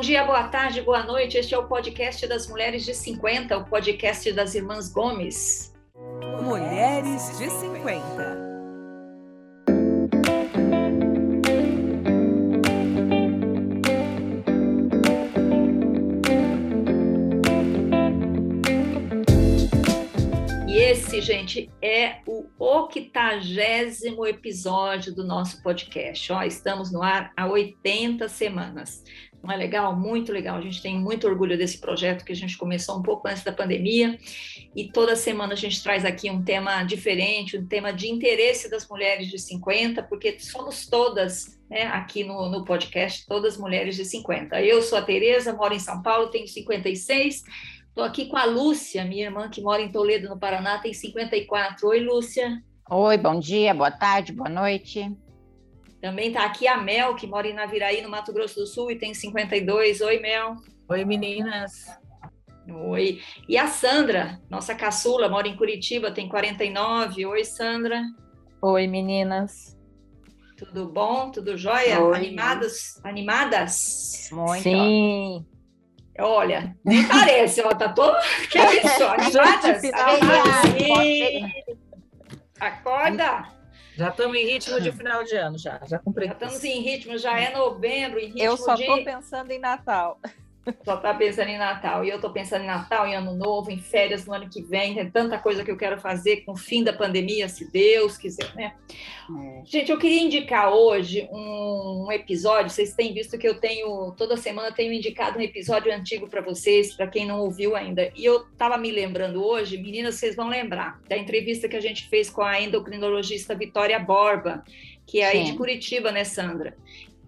bom dia, boa tarde, boa noite. Este é o podcast das Mulheres de 50, o podcast das Irmãs Gomes. Mulheres de 50. E esse, gente, é o octagésimo episódio do nosso podcast. Ó, estamos no ar há 80 semanas. Não é legal? Muito legal. A gente tem muito orgulho desse projeto que a gente começou um pouco antes da pandemia e toda semana a gente traz aqui um tema diferente, um tema de interesse das mulheres de 50, porque somos todas né, aqui no, no podcast, todas mulheres de 50. Eu sou a Tereza, moro em São Paulo, tenho 56. Estou aqui com a Lúcia, minha irmã que mora em Toledo, no Paraná, tem 54. Oi, Lúcia. Oi, bom dia, boa tarde, boa noite. Também está aqui a Mel, que mora em Naviraí, no Mato Grosso do Sul, e tem 52. Oi, Mel. Oi, meninas. Oi. E a Sandra, nossa caçula, mora em Curitiba, tem 49. Oi, Sandra. Oi, meninas. Tudo bom? Tudo jóia? Oi. Animadas? Animadas? Muito. Sim. Olha, nem parece, ó, tá todo... Que é isso? Animadas? sim. Acorda! Já estamos em ritmo de final de ano, já. Já. Já estamos em ritmo, já é novembro, em ritmo Eu só de... tô pensando em Natal. Só tá pensando em Natal. E eu tô pensando em Natal, em Ano Novo, em férias no ano que vem. Tem tanta coisa que eu quero fazer com o fim da pandemia, se Deus quiser, né? É. Gente, eu queria indicar hoje um, episódio. Vocês têm visto que eu tenho, toda semana, tenho indicado um episódio antigo para vocês, para quem não ouviu ainda. E eu estava me lembrando hoje, meninas, vocês vão lembrar, da entrevista que a gente fez com a endocrinologista Vitória Borba, que é aí Sim. de Curitiba, né, Sandra?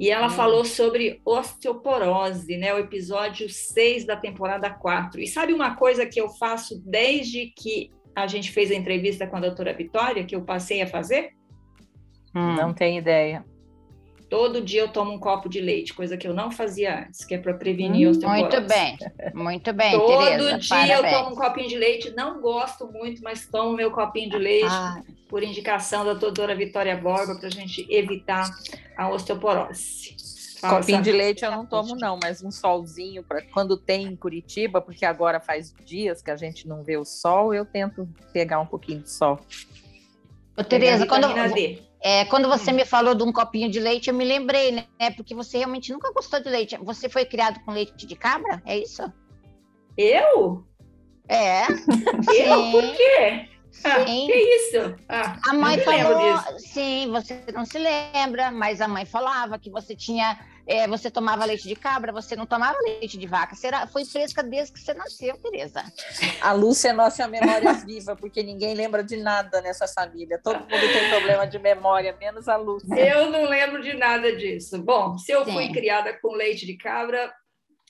E ela Hum. falou sobre osteoporose, né? O episódio 6 da temporada 4. E sabe uma coisa que eu faço desde que a gente fez a entrevista com a doutora Vitória, que eu passei a fazer? Hum. Não tenho ideia. Todo dia eu tomo um copo de leite, coisa que eu não fazia antes, que é para prevenir osteoporose. Muito bem, muito bem, Todo Tereza. dia eu parabéns. tomo um copinho de leite, não gosto muito, mas tomo meu copinho de leite Ah, por indicação da doutora Vitória Borba para a gente evitar a osteoporose. Fala, Copinho de leite eu não tomo, não, mas um solzinho para quando tem em Curitiba, porque agora faz dias que a gente não vê o sol, eu tento pegar um pouquinho de sol. Ô, Tereza, quando, D. é, quando você Hum. me falou de um copinho de leite, eu me lembrei, né? Porque você realmente nunca gostou de leite. Você foi criado com leite de cabra? É isso? Eu? É. Eu? Por quê? Ah, Sim. que isso? Ah, A mãe falou, disso. sim, você não se lembra, mas a mãe falava que você tinha, é, você tomava leite de cabra, você não tomava leite de vaca. Será, foi fresca desde que você nasceu, Tereza. A Lúcia é nossa memória viva, porque ninguém lembra de nada nessa família. Todo mundo tem problema de memória, menos a Lúcia. Eu não lembro de nada disso. Bom, se eu fui Sim. criada com leite de cabra,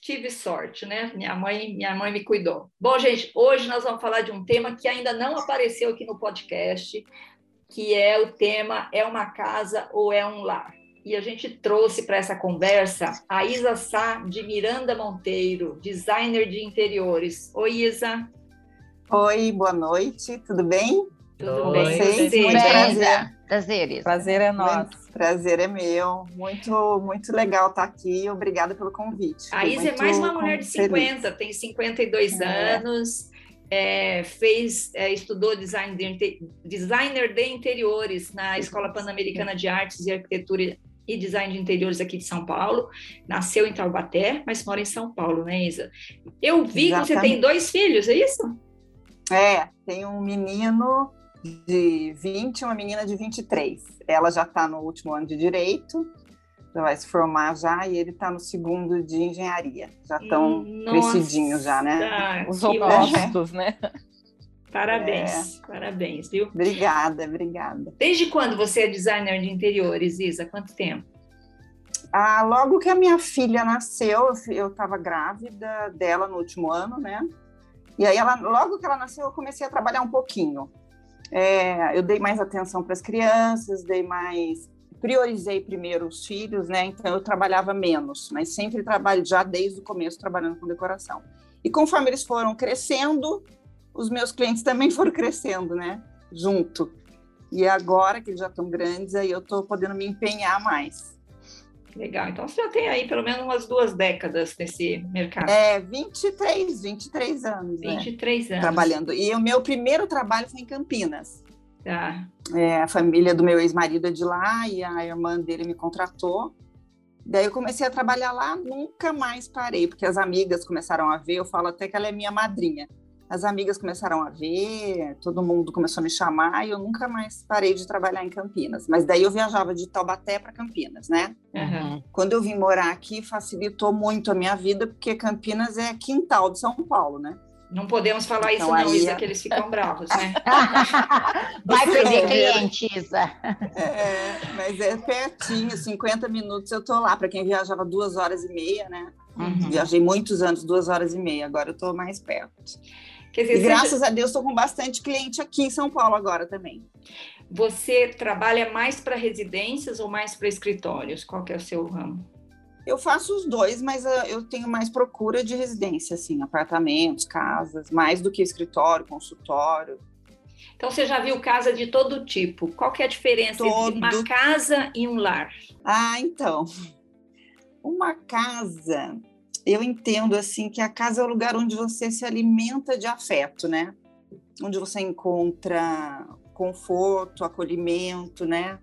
tive sorte, né? Minha mãe, minha mãe me cuidou. Bom, gente, hoje nós vamos falar de um tema que ainda não apareceu aqui no podcast, que é o tema é uma casa ou é um lar. E a gente trouxe para essa conversa a Isa Sá de Miranda Monteiro, designer de interiores. Oi, Isa. Oi, boa noite, tudo bem? Tudo Oi, bem? vocês? Você? Muito Bem, prazer. Isa. Prazer, Isa. Prazer é nosso. Muito prazer é meu. Muito, muito legal estar aqui. Obrigada pelo convite. A Isa é mais uma mulher de feliz. 50, tem 52 É. anos, é, fez, é, estudou design de designer de interiores na Escola Pan-Americana de Artes e Arquitetura e Design de Interiores aqui de São Paulo. Nasceu em Taubaté, mas mora em São Paulo, né, Isa? Eu vi que você tem Exatamente. dois filhos, é isso? É, tem um menino de 20 e uma menina de 23. Ela já está no último ano de Direito, já vai se formar já, e ele está no segundo de Engenharia. Já estão Nossa, crescidinhos já, né? Os opostos, né? Parabéns, parabéns, viu? Obrigada, obrigada. Desde quando você é designer de interiores, Isa? Quanto tempo? Ah, logo que a minha filha nasceu, eu estava grávida dela no último ano, né? E aí, ela, logo que ela nasceu, eu comecei a trabalhar um pouquinho. É, eu dei mais atenção para as crianças, dei mais. Priorizei primeiro os filhos, né? Então, eu trabalhava menos, mas sempre trabalho, já desde o começo, trabalhando com decoração. E conforme eles foram crescendo, os meus clientes também foram crescendo, né? Junto. E agora que eles já estão grandes, aí eu estou podendo me empenhar mais. Legal. Então você já tem aí pelo menos umas duas décadas nesse mercado. É, 23, 23 anos. né, 23 anos. trabalhando. E o meu primeiro trabalho foi em Campinas. Tá. É, a família do meu ex-marido é de lá e a irmã dele me contratou. Daí eu comecei a trabalhar lá, nunca mais parei, porque as amigas começaram a ver, eu falo até que ela é minha madrinha. As amigas começaram a ver, todo mundo começou a me chamar e eu nunca mais parei de trabalhar em Campinas. Mas daí eu viajava de Taubaté para Campinas, né? Aham. Quando eu vim morar aqui, facilitou muito a minha vida, porque Campinas é quintal de São Paulo, né? Não podemos falar isso Então, não, aí Isa, é- que eles ficam bravos, né? Vai perder cliente, Isa. É, mas é pertinho, 50 minutos eu tô lá. Para quem viajava duas horas e meia, né? Uhum. Viajei muitos anos, duas horas e meia. Agora eu tô mais perto. Dizer, E graças a Deus estou com bastante cliente aqui em São Paulo agora também. você trabalha mais para residências ou mais para escritórios? Qual é o seu ramo? Eu faço os dois, mas ah, eu tenho mais procura de residência, assim, apartamentos, casas, mais do que escritório, consultório. Então você já viu casa de todo tipo. Qual que é a diferença entre uma Todo. casa e um lar? Ah, então. Uma casa, eu entendo assim que a casa é o lugar onde você se alimenta de afeto, né? Onde você encontra conforto, acolhimento, né?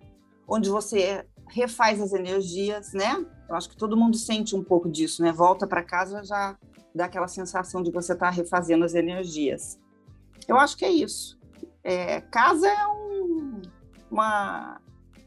Onde você refaz as energias, né? Eu acho que todo mundo sente um pouco disso, né? Volta para casa já dá aquela sensação de você estar refazendo as energias. Eu acho que é isso. É, casa é um, uma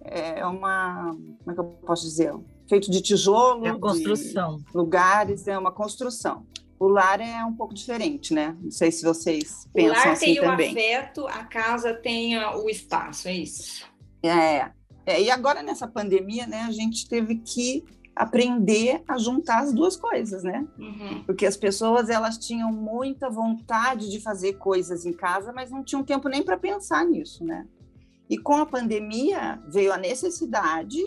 é uma como é que eu posso dizer feito de tijolo É a construção. lugares é uma construção o lar é um pouco diferente né não sei se vocês O pensam lar assim tem o também afeto, a casa tem o espaço, é isso. é, é e agora nessa pandemia né a gente teve que aprender a juntar as duas coisas né Uhum. porque as pessoas elas tinham muita vontade de fazer coisas em casa, mas não tinham tempo nem para pensar nisso, né? E com a pandemia veio a necessidade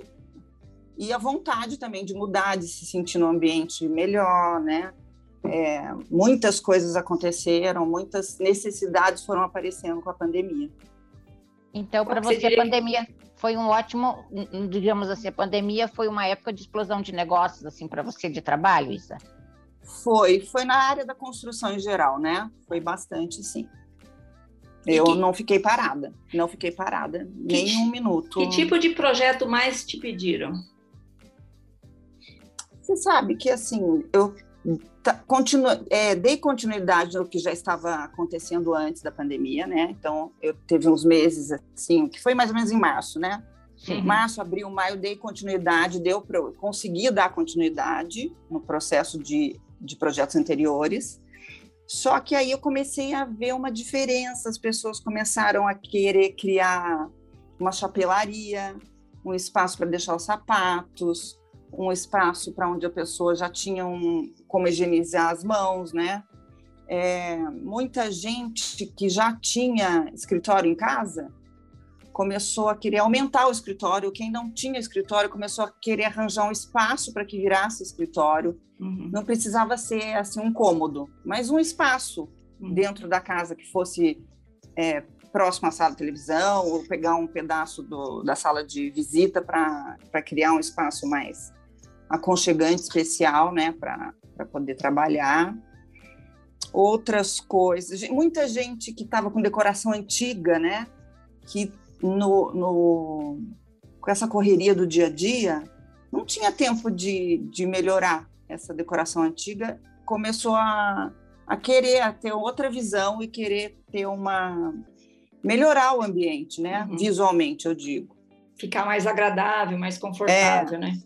e a vontade também de mudar, de se sentir num ambiente melhor, né? É, muitas coisas aconteceram, muitas necessidades foram aparecendo com a pandemia. Então, para Você a pandemia foi um ótimo, digamos assim, a pandemia foi uma época de explosão de negócios, assim, para você de trabalho, Isa? Foi, foi na área da construção em geral, né? Foi bastante, sim. Eu que- não fiquei parada, não fiquei parada nem ti- um minuto. Que tipo de projeto mais te pediram? Você sabe que assim, eu continuo, é, dei continuidade ao que já estava acontecendo antes da pandemia, né? Então, eu teve uns meses assim, que foi mais ou menos em março, né? Março, abril, maio, dei continuidade, deu para eu conseguir dar continuidade no processo de, de projetos anteriores. Só que aí eu comecei a ver uma diferença, as pessoas começaram a querer criar uma chapelaria, um espaço para deixar os sapatos, um espaço para onde a pessoa já tinha um, como higienizar as mãos, né? É, muita gente que já tinha escritório em casa começou a querer aumentar o escritório. Quem não tinha escritório começou a querer arranjar um espaço para que virasse escritório. Uhum. Não precisava ser assim um cômodo, mas um espaço Uhum. dentro da casa que fosse é, próximo à sala de televisão ou pegar um pedaço do, da sala de visita para criar um espaço mais aconchegante, especial, né, para poder trabalhar. Outras coisas, muita gente que estava com decoração antiga, né, que no, no, com essa correria do dia a dia não tinha tempo de, de melhorar essa decoração antiga, começou a, a querer a ter outra visão e querer ter uma melhorar o ambiente, né? Uhum. Visualmente, eu digo. Ficar mais agradável, mais confortável, né?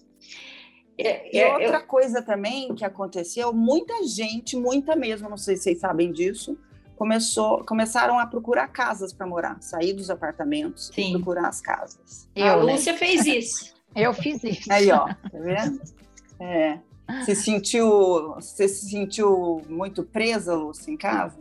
É, E é- outra coisa também que aconteceu, muita gente, muita mesmo, não sei se vocês sabem disso, começou, começaram a procurar casas para morar, sair dos apartamentos Sim. e procurar as casas. a Eu, né? Lúcia fez isso. Eu fiz isso. Aí, ó, tá vendo? É. Se sentiu, você se sentiu muito presa, Lúcia, em casa?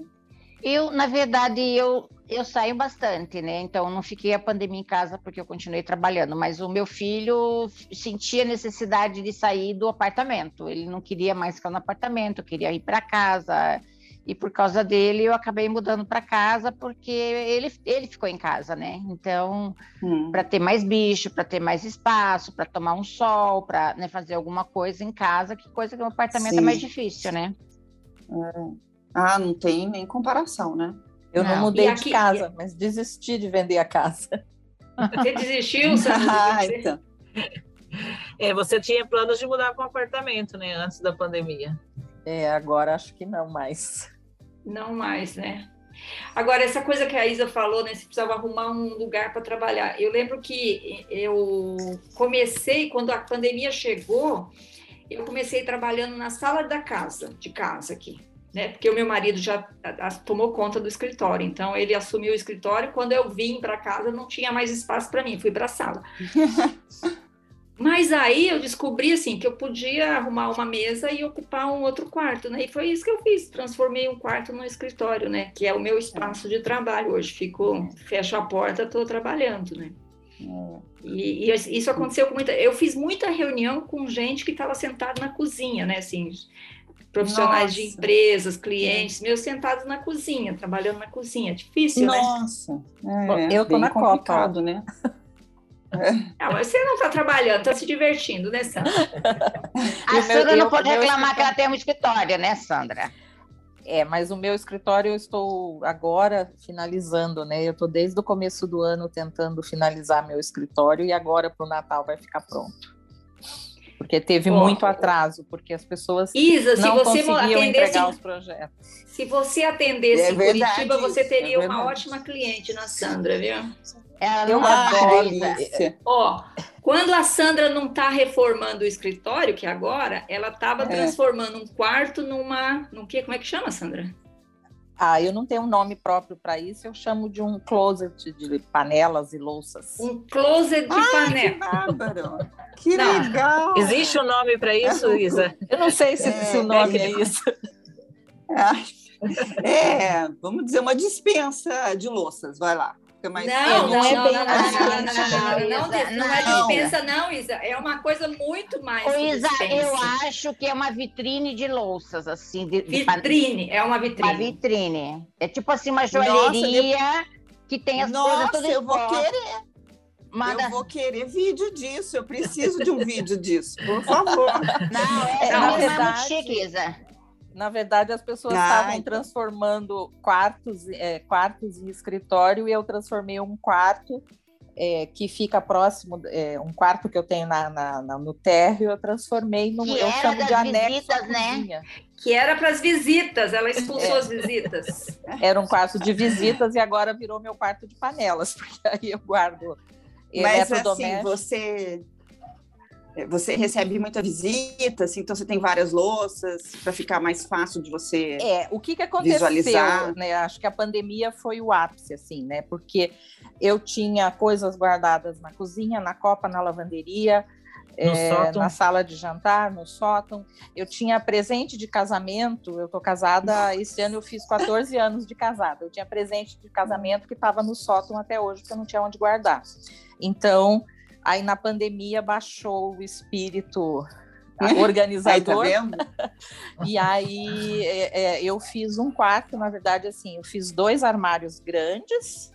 Eu, na verdade, eu, eu saio bastante, né? Então, não fiquei a pandemia em casa porque eu continuei trabalhando, mas o meu filho sentia necessidade de sair do apartamento. Ele não queria mais ficar no apartamento, queria ir para casa. E por causa dele, eu acabei mudando para casa, porque ele, ele ficou em casa, né? Então, Hum. para ter mais bicho, para ter mais espaço, para tomar um sol, para né, fazer alguma coisa em casa, que coisa que no apartamento é Sim. mais difícil, né? Ah, não tem nem comparação, né? Eu não, Não. mudei aqui- de casa, mas desisti de vender a casa. Você desistiu, Sandra? Ah, então. É, você tinha planos de mudar para um apartamento, né? Antes da pandemia. É, agora acho que não mais. Não mais, né? Agora, essa coisa que a Isa falou, né? Você precisava arrumar um lugar para trabalhar. Eu lembro que eu comecei, quando a pandemia chegou, eu comecei trabalhando na sala da casa, de casa aqui, né? Porque o meu marido já tomou conta do escritório, então ele assumiu o escritório. Quando eu vim para casa, não tinha mais espaço para mim, fui para a sala. Mas aí eu descobri assim que eu podia arrumar uma mesa e ocupar um outro quarto, né? E foi isso que eu fiz, transformei um quarto num escritório, né? Que é o meu espaço de trabalho hoje. Fico, fecho a porta, estou trabalhando, né? E, e isso aconteceu com muita. Eu fiz muita reunião com gente que estava sentada na cozinha, né? Assim, profissionais de Nossa. empresas, clientes, meus sentados na cozinha, trabalhando na cozinha. Difícil, né? Nossa, Bom, é, eu tô na Copa, complicado, né? Ah, mas você não está trabalhando, está se divertindo, né, Sandra? A Sandra não pode reclamar que ela tem um escritório, né, Sandra? É, mas o meu escritório eu estou agora finalizando, né? Eu estou desde o começo do ano tentando finalizar meu escritório e agora para o Natal vai ficar pronto. Porque teve muito atraso, porque as pessoas Isa, se não você mo- conseguiam atendesse entregar os projetos. Se você atendesse É em verdade Curitiba, você isso, teria é uma ótima cliente na Sandra, viu? Ela Eu não Ah, adoro adoro. delícia. Ó, quando a Sandra não está reformando o escritório, que agora, ela estava É. transformando um quarto numa. Num quê? Como é que chama, Sandra? Ah, eu não tenho um nome próprio para isso, eu chamo de um closet de panelas e louças. Um closet de Que panela. bárbaro. Que Não. legal. Existe um nome para isso, Isa? Eu não sei se, É, se o nome é é que- isso. É, vamos dizer, uma dispensa de louças, vai lá. Mais Não, não é não, bem não, uma não, dispensa, não, não, não, não, Isa, não é dispensa, não, Isa. É uma coisa muito mais. Ô, Isa, eu acho que é uma vitrine de louças, assim. De, de Vitrine, é uma Uma vitrine. vitrine. É tipo assim, uma Nossa, joalheria que tem as coisas Nossa, todas eu vou querer, Manda... eu vou querer vídeo disso. Eu preciso de um vídeo disso, por favor. Não, essa na mesmo é muito chique, Isa. Na verdade, as pessoas Ah, estavam então. transformando quartos, é, quartos em escritório e eu transformei um quarto é, que fica próximo, é, um quarto que eu tenho na, na- na- no térreo, eu transformei num, Que eu era chamo de anexo visitas, né? Que era para as visitas, ela expulsou É. as visitas. Era um quarto de visitas e agora virou meu quarto de panelas, porque aí eu guardo Mas assim, você você recebe muita visita, assim, então você tem várias louças para ficar mais fácil de você. É, o que que aconteceu, Visualizar. né? Acho que a pandemia foi o ápice, assim, né? Porque eu tinha coisas guardadas na cozinha, na copa, na lavanderia, No é, sótão. na sala de jantar, no sótão. Eu tinha presente de casamento, eu tô casada, esse ano eu fiz 14 anos de casada. Eu tinha presente de casamento que estava no sótão até hoje, porque eu não tinha onde guardar. Então, aí na pandemia baixou o espírito Aí, tá organizador. vendo? E aí é, é, eu fiz um quarto, na verdade, assim, eu fiz dois armários grandes,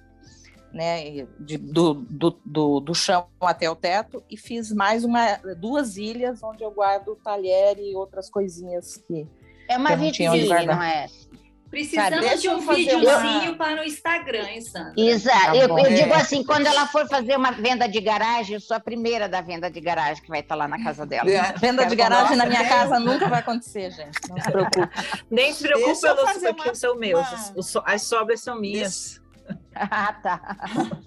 né, de- do, do, do, do chão até o teto, e fiz mais uma, duas ilhas onde eu guardo talher e outras coisinhas que. É uma não vitrine, não é? Precisamos Deixa de eu um videozinho uma- para o Instagram, hein, Sandra? Isa, Tá eu, eu digo assim, quando ela for fazer uma venda de garagem, eu sou a primeira da venda de garagem que vai estar lá na casa dela. É, Venda de quero garagem na minha casa nunca vai acontecer, gente. Não se preocupe. Nem se preocupe, Deixa eu pelos, fazer porque uma- são meus. uma- As sobras são minhas. ah, tá.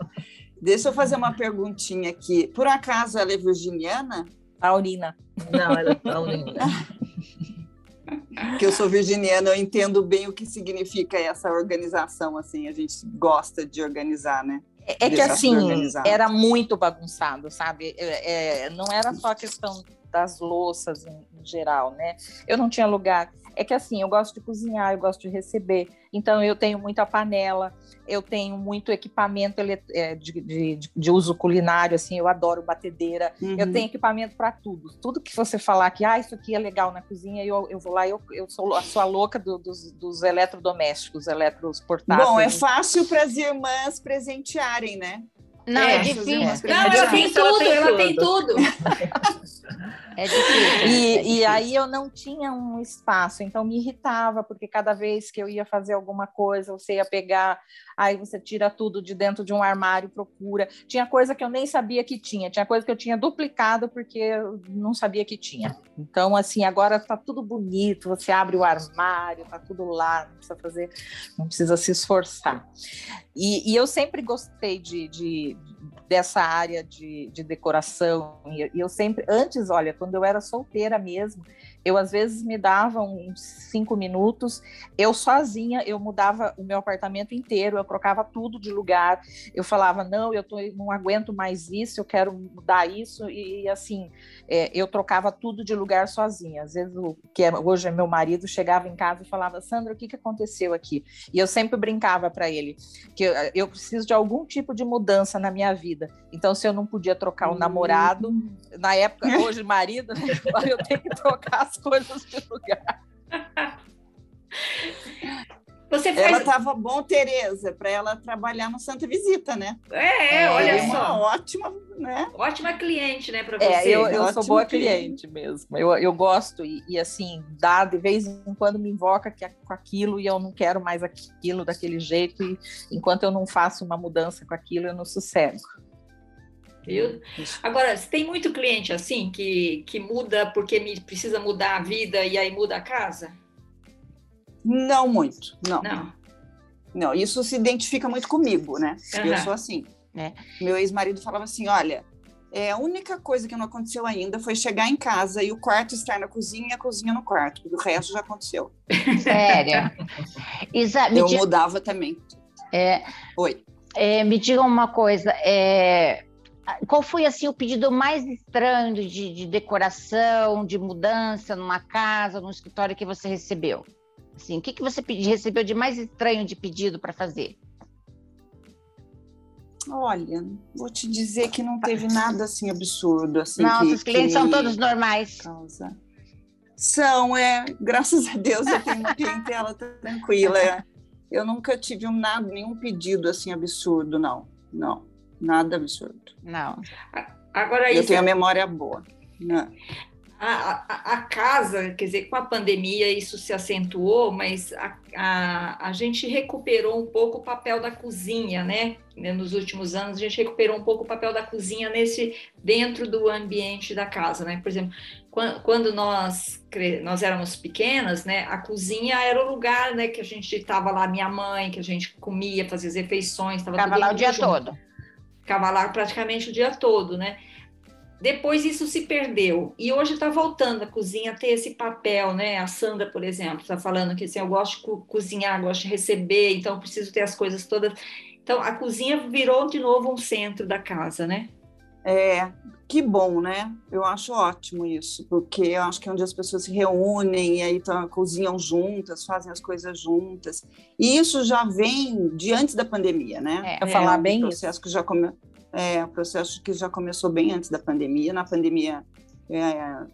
Deixa eu fazer uma perguntinha aqui. Por acaso ela é virginiana? Taurina. Não, ela é a única. Que eu sou virginiana, eu entendo bem o que significa essa organização, assim, a gente gosta de organizar, né? É é que assim, era muito bagunçado, sabe? É, é, não era só a questão das louças em, em geral, né? Eu não tinha lugar. É que assim, eu gosto de cozinhar, eu gosto de receber, então eu tenho muita panela, eu tenho muito equipamento é, de, de, de, uso culinário, assim, eu adoro batedeira, uhum. eu tenho equipamento para tudo. Tudo que você falar que ah, isso aqui é legal na cozinha, eu, eu vou lá, eu, eu sou a sua louca do, dos, dos eletrodomésticos, eletros portáteis. Bom, é fácil para as irmãs presentearem, né? Não, é, é difícil. Não, ela tem tudo, ela tem tudo. É difícil. E, é difícil. e aí eu não tinha um espaço, então me irritava, porque cada vez que eu ia fazer alguma coisa, você ia pegar, aí você tira tudo de dentro de um armário, procura. Tinha coisa que eu nem sabia que tinha, tinha coisa que eu tinha duplicado porque eu não sabia que tinha. Então, assim, agora está tudo bonito, você abre o armário, está tudo lá, não precisa fazer, não precisa se esforçar. E, e eu sempre gostei de, de dessa área de, de decoração. E eu sempre, antes, olha, quando eu era solteira mesmo, eu às vezes me dava uns cinco minutos, eu sozinha, eu mudava o meu apartamento inteiro, eu trocava tudo de lugar, eu falava, não, eu tô, não aguento mais isso, eu quero mudar isso, e assim, é, eu trocava tudo de lugar sozinha. Às vezes, o que é, hoje é meu marido, chegava em casa e falava, Sandra, o que, que aconteceu aqui? E eu sempre brincava para ele, que eu, eu, preciso de algum tipo de mudança na minha vida. Então, se eu não podia trocar o namorado, na época, hoje marido, eu tenho que trocar as coisas de lugar. Você faz... Ela estava bom, Tereza, para ela trabalhar no Santa Visita, né? É, é olha é só. ótima, né? Ótima cliente, né, para é, você. É, eu, eu sou boa cliente, cliente mesmo. Eu, eu gosto e, e, assim, dá de vez em quando me invoca que, com aquilo e eu não quero mais aquilo daquele jeito e enquanto eu não faço uma mudança com aquilo, eu não sossego. Viu? Agora, tem muito cliente assim que, que muda porque me precisa mudar a vida e aí muda a casa? Não muito, não. Não. Não, isso se identifica muito comigo, né? Uhum. Eu sou assim. É. Meu ex-marido falava assim: olha, é, a única coisa que não aconteceu ainda foi chegar em casa e o quarto estar na cozinha e a cozinha no quarto, porque o resto já aconteceu. Sério? Isa, eu diga... mudava também. É... Oi. É, me diga uma coisa, é, qual foi assim o pedido mais estranho de, de, decoração, de mudança numa casa, num escritório que você recebeu? Assim, o que, que você recebeu de mais estranho de pedido para fazer? Olha, vou te dizer que não teve nada assim absurdo. Assim, não, que, os clientes que... são todos normais. Causa. São, é. Graças a Deus eu tenho uma clientela tranquila. É. Eu nunca tive um, nada, nenhum pedido assim absurdo, não. Não, nada absurdo. Não. Agora Eu tenho a memória boa. Não. Né? a, a, a, casa, quer dizer, com a pandemia isso se acentuou, mas a, a, a gente recuperou um pouco o papel da cozinha, né? Nos últimos anos, a gente recuperou um pouco o papel da cozinha nesse dentro do ambiente da casa, né? Por exemplo, quando, quando nós nós éramos pequenas, né? A cozinha era o lugar, né? Que a gente estava lá, minha mãe, que a gente comia, fazia as refeições, estava lá o dia junto. todo. Ficava lá praticamente o dia todo, né? Depois isso se perdeu e hoje está voltando a cozinha a ter esse papel, né? A Sandra, por exemplo, está falando que assim, eu gosto de co cozinhar, gosto de receber, então preciso ter as coisas todas. Então a cozinha virou de novo um centro da casa, né? É, que bom, né? Eu acho ótimo isso, porque eu acho que é onde as pessoas se reúnem e aí tá, cozinham juntas, fazem as coisas juntas. E isso já vem de antes da pandemia, né? É, é falar um bem processo isso. que já come... É um processo que já começou bem antes da pandemia. Na pandemia é,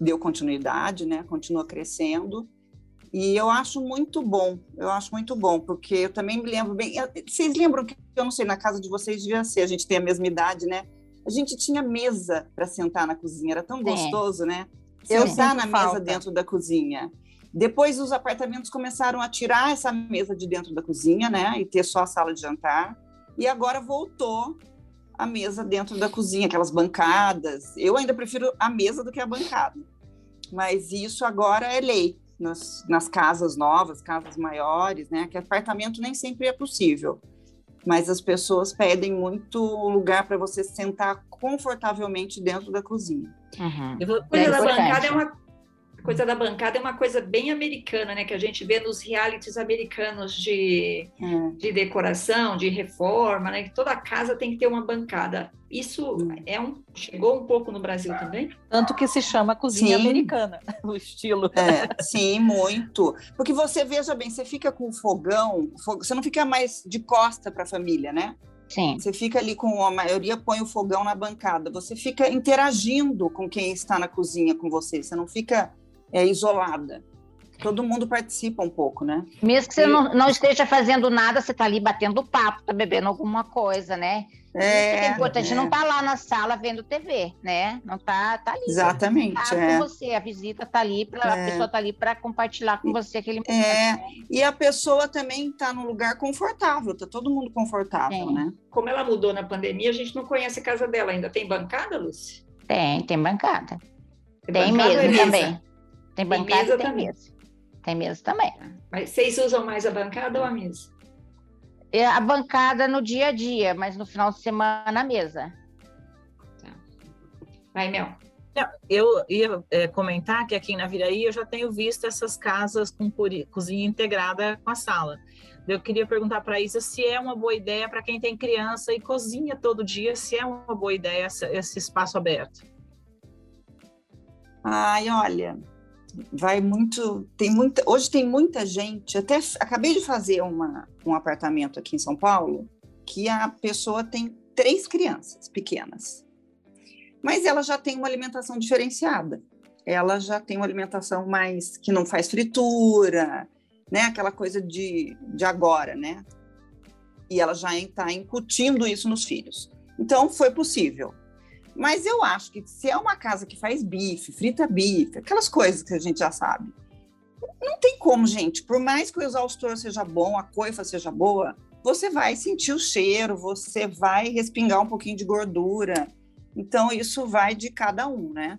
deu continuidade, né? Continua crescendo. E eu acho muito bom, eu acho muito bom, porque eu também me lembro bem. Vocês lembram que, eu não sei, na casa de vocês devia ser, a gente tem a mesma idade, né? A gente tinha mesa para sentar na cozinha, era tão é. gostoso, né? Sentar na falta. mesa dentro da cozinha. Depois os apartamentos começaram a tirar essa mesa de dentro da cozinha, né? E ter só a sala de jantar. E agora voltou a mesa dentro da cozinha, aquelas bancadas. Eu ainda prefiro a mesa do que a bancada. Mas isso agora é lei nas, nas casas novas, casas maiores, né? Que apartamento nem sempre é possível. Mas as pessoas pedem muito lugar para você sentar confortavelmente dentro da cozinha. Uhum. Coisa da bancada é uma coisa da bancada é uma coisa bem americana, né? Que a gente vê nos realities americanos de, É. de decoração, de reforma, né? Que toda casa tem que ter uma bancada. Isso é um, chegou um pouco no Brasil também? Tanto que se chama cozinha Sim. americana, o estilo. É, sim, muito. Porque você, veja bem, você fica com o fogão, fo- você não fica mais de costa para a família, né? Sim. Você fica ali com a maioria põe o fogão na bancada. Você fica interagindo com quem está na cozinha com você. Você não fica é, isolada. Todo mundo participa um pouco, né? Mesmo que você E- não, não esteja fazendo nada, você tá ali batendo papo, tá bebendo alguma coisa, né? Isso que é importante, é. não tá lá na sala vendo TV, né? Não tá, tá ali. Exatamente. Tá é. com você, a visita tá ali, pra, a É. pessoa tá ali para compartilhar com você aquele momento. É, e a pessoa também está num lugar confortável, tá todo mundo confortável, Sim. né? Como ela mudou na pandemia, a gente não conhece a casa dela ainda. Tem bancada, Lúcia? Tem, tem bancada. É Tem bancada é mesa? também. Tem bancada mesa e tem também? mesa. Tem mesa também. Mas vocês usam mais a bancada ou a mesa? É a bancada no dia a dia, mas no final de semana a mesa. Vai, Mel. Eu ia é, comentar que aqui na Viraí eu já tenho visto essas casas com cozinha integrada com a sala. Eu queria perguntar para a Isa se é uma boa ideia para quem tem criança e cozinha todo dia, se é uma boa ideia essa- esse espaço aberto. Ai, olha, vai muito. Tem muita. Hoje tem muita gente. Até acabei de fazer uma, um apartamento aqui em São Paulo que a pessoa tem três crianças pequenas, mas ela já tem uma alimentação diferenciada. Ela já tem uma alimentação mais que não faz fritura, né? Aquela coisa de, de agora, né? E ela já está incutindo isso nos filhos. Então foi possível. Mas eu acho que se é uma casa que faz bife, frita bife, aquelas coisas que a gente já sabe, não tem como, gente. Por mais que o exaustor seja bom, a coifa seja boa, você vai sentir o cheiro, você vai respingar um pouquinho de gordura. Então, isso vai de cada um, né?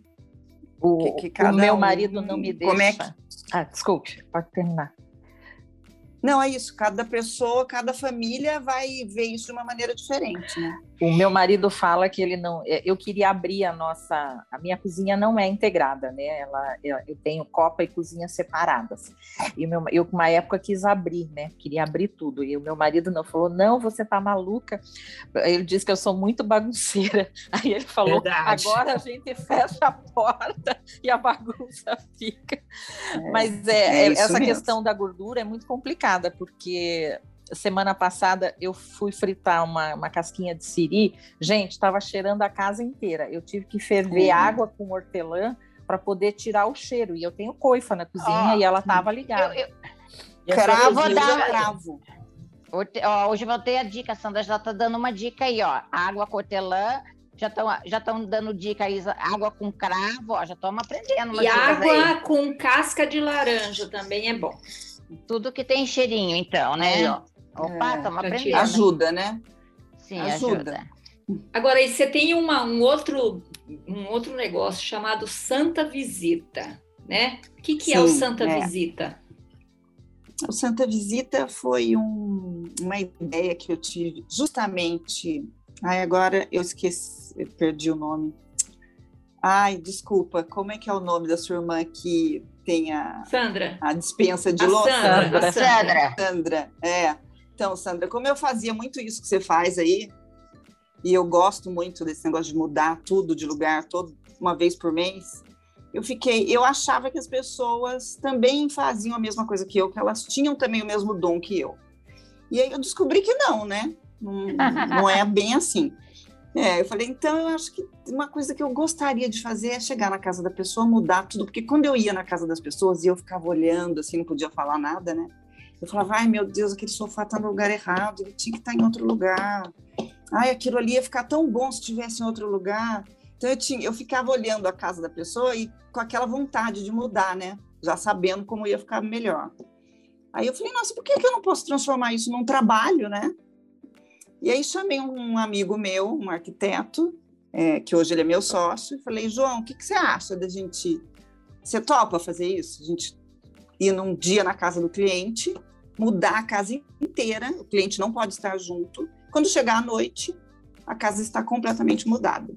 O, Que- que o meu um- marido não me deixa. como é que- Ah, desculpe, pode terminar. Não, é isso. Cada pessoa, cada família vai ver isso de uma maneira diferente, né? O meu marido fala que ele não. é, Eu queria abrir a nossa. A minha cozinha não é integrada, né? Ela, eu, eu tenho copa e cozinha separadas. E meu, eu, uma época, quis abrir, né? Queria abrir tudo. E o meu marido não falou: não, você tá maluca. Ele disse que eu sou muito bagunceira. Aí ele falou: Verdade. agora a gente fecha a porta e a bagunça fica. Mas é, é é- essa mesmo. questão da gordura é muito complicada, porque semana passada eu fui fritar uma, uma casquinha de siri. Gente, estava cheirando a casa inteira. Eu tive que ferver Hum. água com hortelã para poder tirar o cheiro. E eu tenho coifa na cozinha Ó, e ela estava ligada. Eu- eu- Cravo, vou cozinha- dar- cravo. Hoje, ó, hoje eu voltei a dica, a Sandra já tá dando uma dica aí, ó. Água com hortelã, já estão já tão dando dica aí, água com cravo, ó, já estamos aprendendo E dicas aí. água com casca de laranja também é bom. Tudo que tem cheirinho, então, né? Opa, É, estamos pra aprendendo. Ajuda, né? Sim, ajuda. ajuda. Agora, e você tem uma, um, outro, um outro negócio chamado Santa Visita, né? O que, que é o Sim, Santa é. Visita? O Santa Visita foi um- uma ideia que eu tive justamente. Ai, agora eu esqueci, eu perdi o nome. Ai, desculpa, como é que é o nome da sua irmã que tem a, Sandra. a dispensa de A louça? Sandra. a Sandra. Sandra, Sandra, é. Então, Sandra, como eu fazia muito isso que você faz aí, e eu gosto muito desse negócio de mudar tudo de lugar, todo, uma vez por mês, eu fiquei, eu achava que as pessoas também faziam a mesma coisa que eu, que elas tinham também o mesmo dom que eu. E aí eu descobri que não, né? Não, não é bem assim. É, eu falei, então eu acho que uma coisa que eu gostaria de fazer é chegar na casa da pessoa, mudar tudo, porque quando eu ia na casa das pessoas e eu ficava olhando, assim, não podia falar nada, né? Eu falava, ai meu Deus, aquele sofá está no lugar errado, ele tinha que estar em outro lugar. Ai, aquilo ali ia ficar tão bom se estivesse em outro lugar. Então eu, tinha, eu ficava olhando a casa da pessoa e com aquela vontade de mudar, né? Já sabendo como ia ficar melhor. Aí eu falei, nossa, por que, que eu não posso transformar isso num trabalho, né? E aí chamei um amigo meu, um arquiteto, é, que hoje ele é meu sócio, e falei, João, o que, que você acha da gente. Você topa fazer isso? A gente ir num dia na casa do cliente, mudar a casa inteira, o cliente não pode estar junto. Quando chegar à noite, a casa está completamente mudada.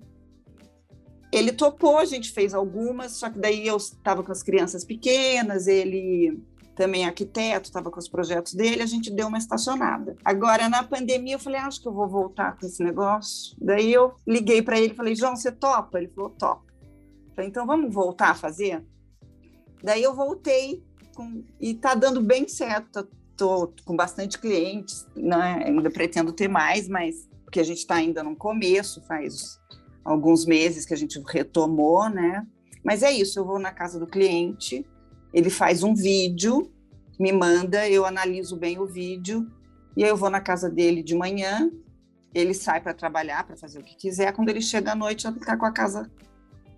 ele topou, a gente fez algumas, só que daí eu estava com as crianças pequenas, ele também é arquiteto, estava com os projetos dele, a gente deu uma estacionada. Agora, na pandemia, eu falei, ah, acho que eu vou voltar com esse negócio. Daí eu liguei para ele e falei, João, você topa? Ele falou, topa. Falei, então vamos voltar a fazer? Daí eu voltei com, e está dando bem certo. Estou com bastante clientes, né? ainda pretendo ter mais, mas porque a gente está ainda no começo, faz alguns meses que a gente retomou, né? Mas é isso, eu vou na casa do cliente, ele faz um vídeo, me manda, eu analiso bem o vídeo, e aí eu vou na casa dele de manhã, ele sai para trabalhar, para fazer o que quiser, quando ele chega à noite, ele está com a casa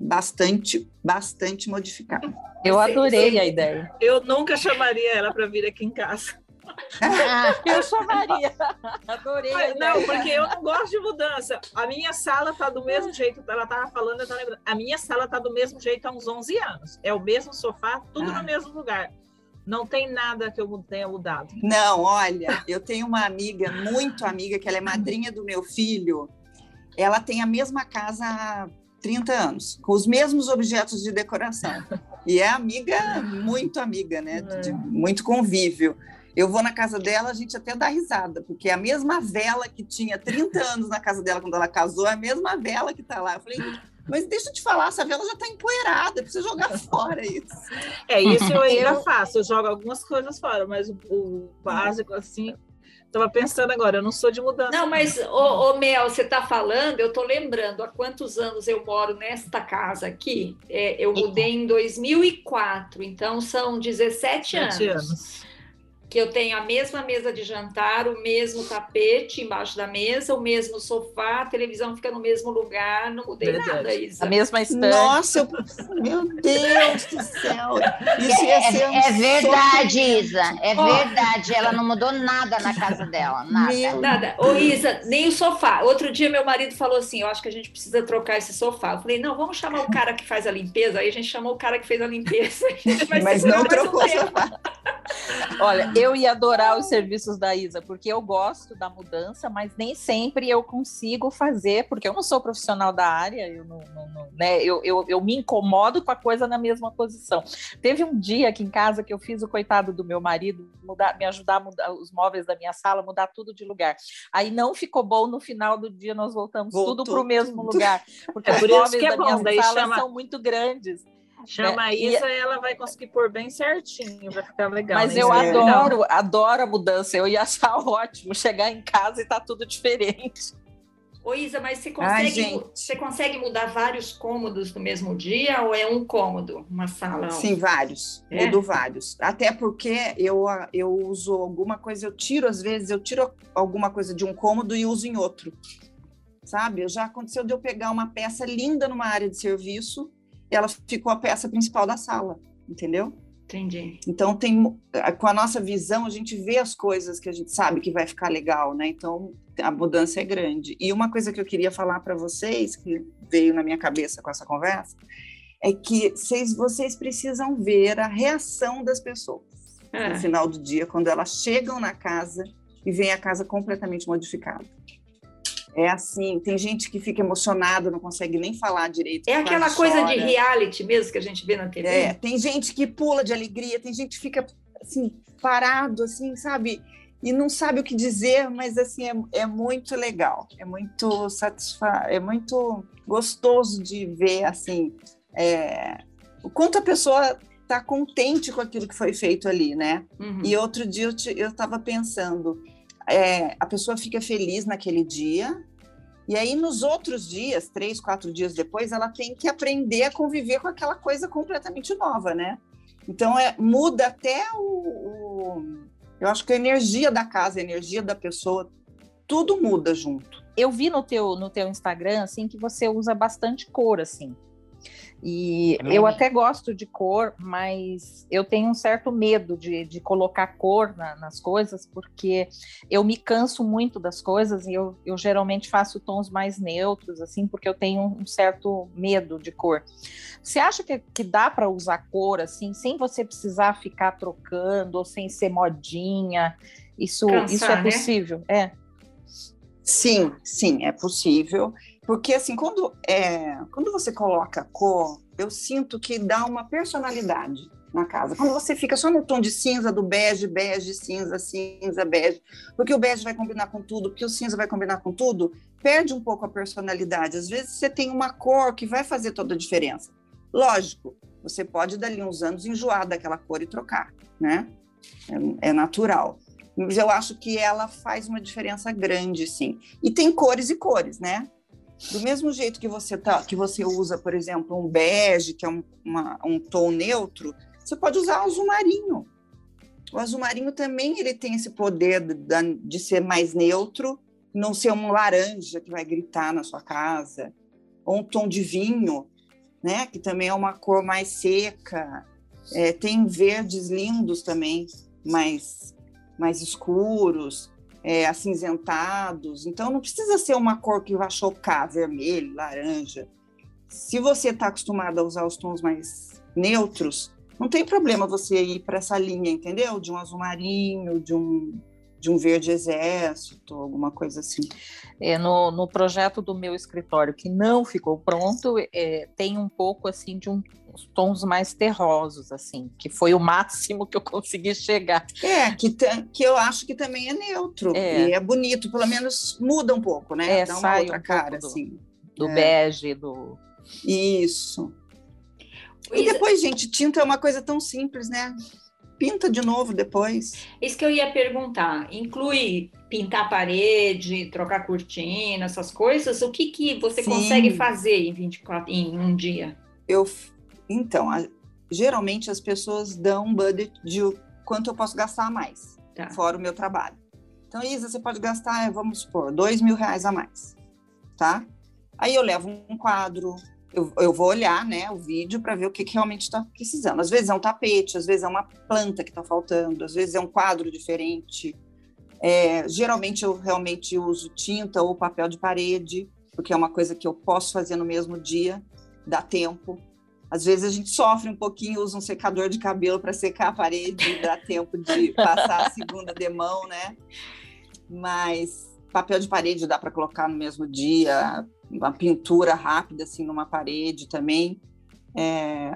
bastante, bastante modificada. Eu adorei a ideia. Eu nunca chamaria ela para vir aqui em casa. Eu chamaria. Adorei. não, porque eu não gosto de mudança. A minha sala tá do mesmo jeito. Ela tava falando, eu tava lembrando. A minha sala tá do mesmo jeito há uns 11 anos. É o mesmo sofá, tudo ah. no mesmo lugar. Não tem nada que eu tenha mudado. Não, olha, eu tenho uma amiga, muito amiga, que ela é madrinha do meu filho. Ela tem a mesma casa há 30 anos, com os mesmos objetos de decoração. E é amiga, muito amiga, né? De muito convívio. Eu vou na casa dela, a gente até dá risada, porque é a mesma vela que tinha 30 anos na casa dela quando ela casou, é a mesma vela que está lá. Eu falei, mas deixa eu te falar, essa vela já está empoeirada, precisa jogar fora isso. É, isso eu ainda eu... faço, eu jogo algumas coisas fora, mas o, o básico, assim, Estava pensando agora, eu não sou de mudança. Não, mas, ô, ô Mel, você está falando, eu estou lembrando há quantos anos eu moro nesta casa aqui. É, eu mudei em 2004, então são 17 anos. anos que eu tenho a mesma mesa de jantar, o mesmo tapete embaixo da mesa, o mesmo sofá, a televisão fica no mesmo lugar, não mudei Verdade. nada, Isa. A mesma estante. Nossa, eu... meu Deus do céu. Isso ia é, ser um é verdade, Isa, é oh. verdade. Ela não mudou nada na casa dela, nada. Meu nada. Ô, Isa, nem o sofá. Outro dia meu marido falou assim, eu acho que a gente precisa trocar esse sofá. Eu falei, não, vamos chamar o cara que faz a limpeza. Aí a gente chamou o cara que fez a limpeza. A Mas não trocou o sofá. Olha, eu ia adorar os serviços da Isa, porque eu gosto da mudança, mas nem sempre eu consigo fazer, porque eu não sou profissional da área, eu, não, não, não né, eu, eu, eu, me incomodo com a coisa na mesma posição. Teve um dia aqui em casa que eu fiz o coitado do meu marido mudar, me ajudar a mudar os móveis da minha sala, mudar tudo de lugar. Aí não ficou bom, no final do dia nós voltamos Voltou tudo para o mesmo lugar, porque é os móveis é da bom, minha sala chama... são muito grandes. Chama a Isa e ela vai conseguir pôr bem certinho, vai ficar legal. Mas né? eu é. adoro, adoro a mudança. Eu ia achar ótimo chegar em casa e tá tudo diferente. Ô Isa, mas você consegue, Ai, você consegue mudar vários cômodos no mesmo dia ou é um cômodo, uma sala? Sim, vários. É? Mudo vários. Até porque eu, eu uso alguma coisa, eu tiro, às vezes, eu tiro alguma coisa de um cômodo e uso em outro. Sabe? Já aconteceu de eu pegar uma peça linda numa área de serviço ela ficou a peça principal da sala, entendeu? Entendi. Então tem com a nossa visão a gente vê as coisas que a gente sabe que vai ficar legal, né? Então a mudança é grande. E uma coisa que eu queria falar para vocês que veio na minha cabeça com essa conversa é que vocês, vocês precisam ver a reação das pessoas é. no final do dia quando elas chegam na casa e vem a casa completamente modificada. É assim, tem gente que fica emocionada, não consegue nem falar direito. É aquela coisa de reality mesmo que a gente vê na TV. É, tem gente que pula de alegria, tem gente que fica assim, parado, assim, sabe? E não sabe o que dizer, mas assim, é, é muito legal, é muito satisfa é muito gostoso de ver assim é, o quanto a pessoa está contente com aquilo que foi feito ali, né? Uhum. E outro dia eu estava pensando, é, a pessoa fica feliz naquele dia, e aí, nos outros dias, três, quatro dias depois, ela tem que aprender a conviver com aquela coisa completamente nova, né? Então, é, muda até o, o, Eu acho que a energia da casa, a energia da pessoa, tudo muda junto. Eu vi no teu, no teu Instagram, assim, que você usa bastante cor, assim. E é eu até gosto de cor, mas eu tenho um certo medo de, de colocar cor na, nas coisas, porque eu me canso muito das coisas e eu, eu geralmente faço tons mais neutros, assim, porque eu tenho um certo medo de cor. Você acha que, que dá para usar cor, assim, sem você precisar ficar trocando ou sem ser modinha? Isso, Cansar, isso é né? possível? Né? É. Sim, sim, é possível. Porque, assim, quando, é, quando você coloca cor, eu sinto que dá uma personalidade na casa. Quando você fica só no tom de cinza, do bege, bege, cinza, cinza, bege, porque o bege vai combinar com tudo, porque o cinza vai combinar com tudo, perde um pouco a personalidade. Às vezes você tem uma cor que vai fazer toda a diferença. Lógico, você pode dali uns anos enjoar daquela cor e trocar, né? É, é natural. Mas eu acho que ela faz uma diferença grande, sim. E tem cores e cores, né? Do mesmo jeito que você tá, que você usa, por exemplo, um bege, que é um, uma, um tom neutro, você pode usar o azul marinho. O azul marinho também ele tem esse poder de, de ser mais neutro, não ser um laranja que vai gritar na sua casa, ou um tom de vinho, né? Que também é uma cor mais seca. É, tem verdes lindos também, mais mais escuros, é, acinzentados. Então não precisa ser uma cor que vai chocar, vermelho, laranja. Se você está acostumado a usar os tons mais neutros, não tem problema você ir para essa linha, entendeu? De um azul marinho, de um, de um verde exército, alguma coisa assim. É, no, no projeto do meu escritório, que não ficou pronto, é, tem um pouco assim de um, tons mais terrosos, assim, que foi o máximo que eu consegui chegar. É, que, que eu acho que também é neutro, é. e é bonito, pelo menos muda um pouco, né? É, Dá uma outra um cara, do, assim. Do é. bege, do... Isso. E depois, gente, tinta é uma coisa tão simples, né? Pinta de novo depois. Isso que eu ia perguntar. Inclui pintar a parede, trocar cortina, essas coisas? O que, que você Sim. consegue fazer em 24, em um dia? Eu, então, a, geralmente as pessoas dão um budget de quanto eu posso gastar a mais, tá. fora o meu trabalho. Então, Isa, você pode gastar, vamos supor, dois mil reais a mais, tá? Aí eu levo um quadro, eu, eu vou olhar né, o vídeo para ver o que, que realmente está precisando. Às vezes é um tapete, às vezes é uma planta que está faltando, às vezes é um quadro diferente. É, geralmente eu realmente uso tinta ou papel de parede, porque é uma coisa que eu posso fazer no mesmo dia, dá tempo. Às vezes a gente sofre um pouquinho, usa um secador de cabelo para secar a parede, dá tempo de passar a segunda demão, né? Mas papel de parede dá para colocar no mesmo dia, uma pintura rápida assim numa parede também. É...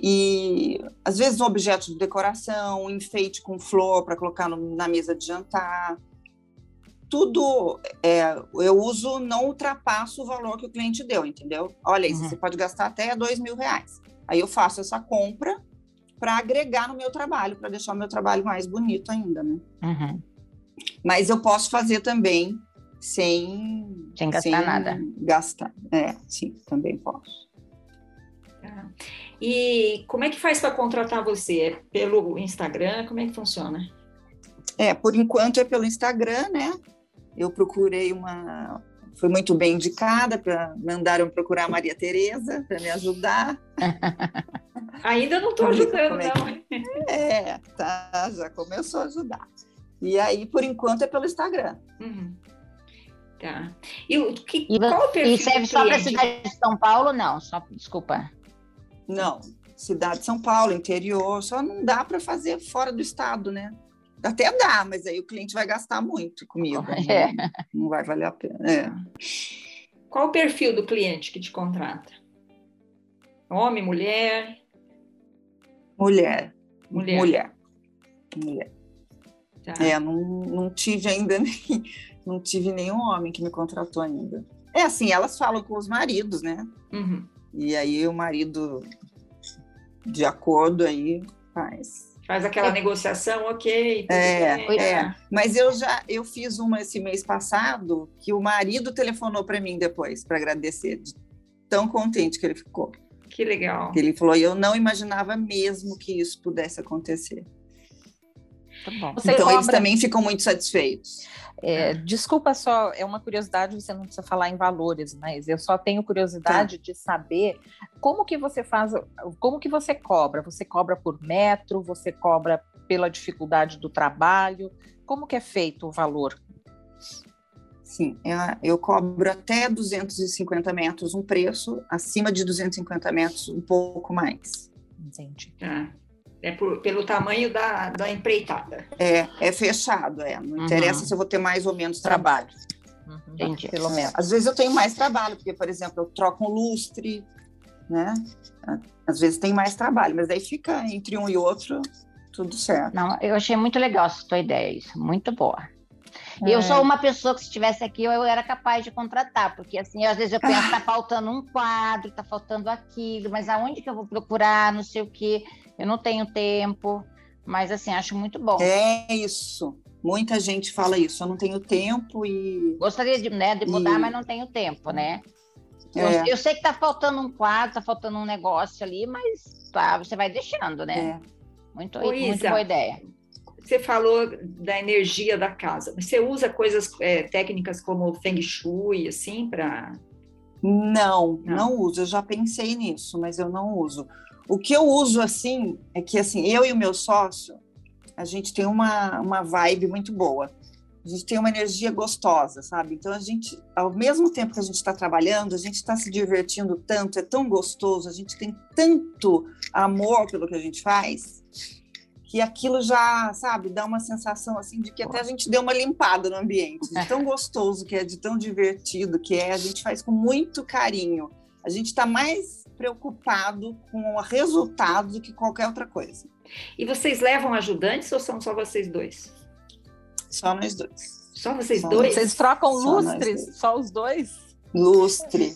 E às vezes um objeto de decoração, um enfeite com flor para colocar no, na mesa de jantar. Tudo é, eu uso, não ultrapasso o valor que o cliente deu, entendeu? Olha, isso uhum. você pode gastar até dois mil reais. Aí eu faço essa compra para agregar no meu trabalho, para deixar o meu trabalho mais bonito ainda, né? Uhum. Mas eu posso fazer também sem, sem gastar sem nada. Gastar, é, sim, também posso. Tá. E como é que faz para contratar você? É pelo Instagram? Como é que funciona? É, por enquanto é pelo Instagram, né? Eu procurei uma. Fui muito bem indicada para mandaram procurar a Maria Tereza para me ajudar. Ainda não estou ajudando, é não. É, tá, já começou a ajudar. E aí, por enquanto, é pelo Instagram. Uhum. Tá. E, o, que, e, qual o perfil e serve só para a cidade de São Paulo? Não, só desculpa. Não, cidade de São Paulo, interior, só não dá para fazer fora do estado, né? Até dá, mas aí o cliente vai gastar muito comigo. É. Não, não, vai valer a pena. É. Qual o perfil do cliente que te contrata? Homem, mulher? Mulher. Mulher. Mulher. mulher. Tá. É, não, não tive ainda nem não tive nenhum homem que me contratou ainda. É assim, elas falam com os maridos, né? Uhum. E aí o marido, de acordo, aí faz. Faz aquela é. negociação, ok. É, é. Mas eu já eu fiz uma esse mês passado que o marido telefonou para mim depois para agradecer, de tão contente que ele ficou. Que legal. Ele falou, eu não imaginava mesmo que isso pudesse acontecer. Tá bom. então cobra... eles também ficam muito satisfeitos. É, desculpa só, é uma curiosidade, você não precisa falar em valores, mas eu só tenho curiosidade tá. de saber como que você faz, como que você cobra? Você cobra por metro, você cobra pela dificuldade do trabalho? Como que é feito o valor? Sim, eu cobro até 250 metros um preço, acima de 250 metros um pouco mais. Entendi. Tá. É por, pelo tamanho da, da empreitada. É, é fechado, é. Não uhum. interessa se eu vou ter mais ou menos trabalho. Uhum. Entendi. Pelo menos. Às vezes eu tenho mais trabalho, porque, por exemplo, eu troco um lustre, né? Às vezes tem mais trabalho, mas daí fica entre um e outro tudo certo. Não, eu achei muito legal essa tua ideia, isso, muito boa. É. eu sou uma pessoa que se estivesse aqui eu era capaz de contratar, porque assim, às vezes eu penso, tá faltando um quadro, tá faltando aquilo, mas aonde que eu vou procurar, não sei o quê, eu não tenho tempo, mas assim, acho muito bom. É isso. Muita gente fala isso. Eu não tenho tempo e. Gostaria de, né, de mudar, E- mas não tenho tempo, né? Eu, É, eu sei que tá faltando um quadro, tá faltando um negócio ali, mas tá, você vai deixando, né? é. Muito, Ô, muito Isa, boa ideia. Você falou da energia da casa. Você usa coisas, é, técnicas como Feng Shui, assim, para. Não, Não. não uso. Eu já pensei nisso, mas eu não uso. O que eu uso assim é que assim, eu e o meu sócio, a gente tem uma, uma vibe muito boa. A gente tem uma energia gostosa, sabe? Então a gente, ao mesmo tempo que a gente está trabalhando, a gente está se divertindo tanto, é tão gostoso, a gente tem tanto amor pelo que a gente faz, que aquilo já, sabe, dá uma sensação assim de que até a gente deu uma limpada no ambiente, de tão gostoso que é, de tão divertido que é, a gente faz com muito carinho. A gente está mais preocupado com o resultado do que qualquer outra coisa. E vocês levam ajudantes ou são só vocês dois? Só nós dois. Só vocês Só dois? Vocês trocam Só lustres, só os dois? Lustre.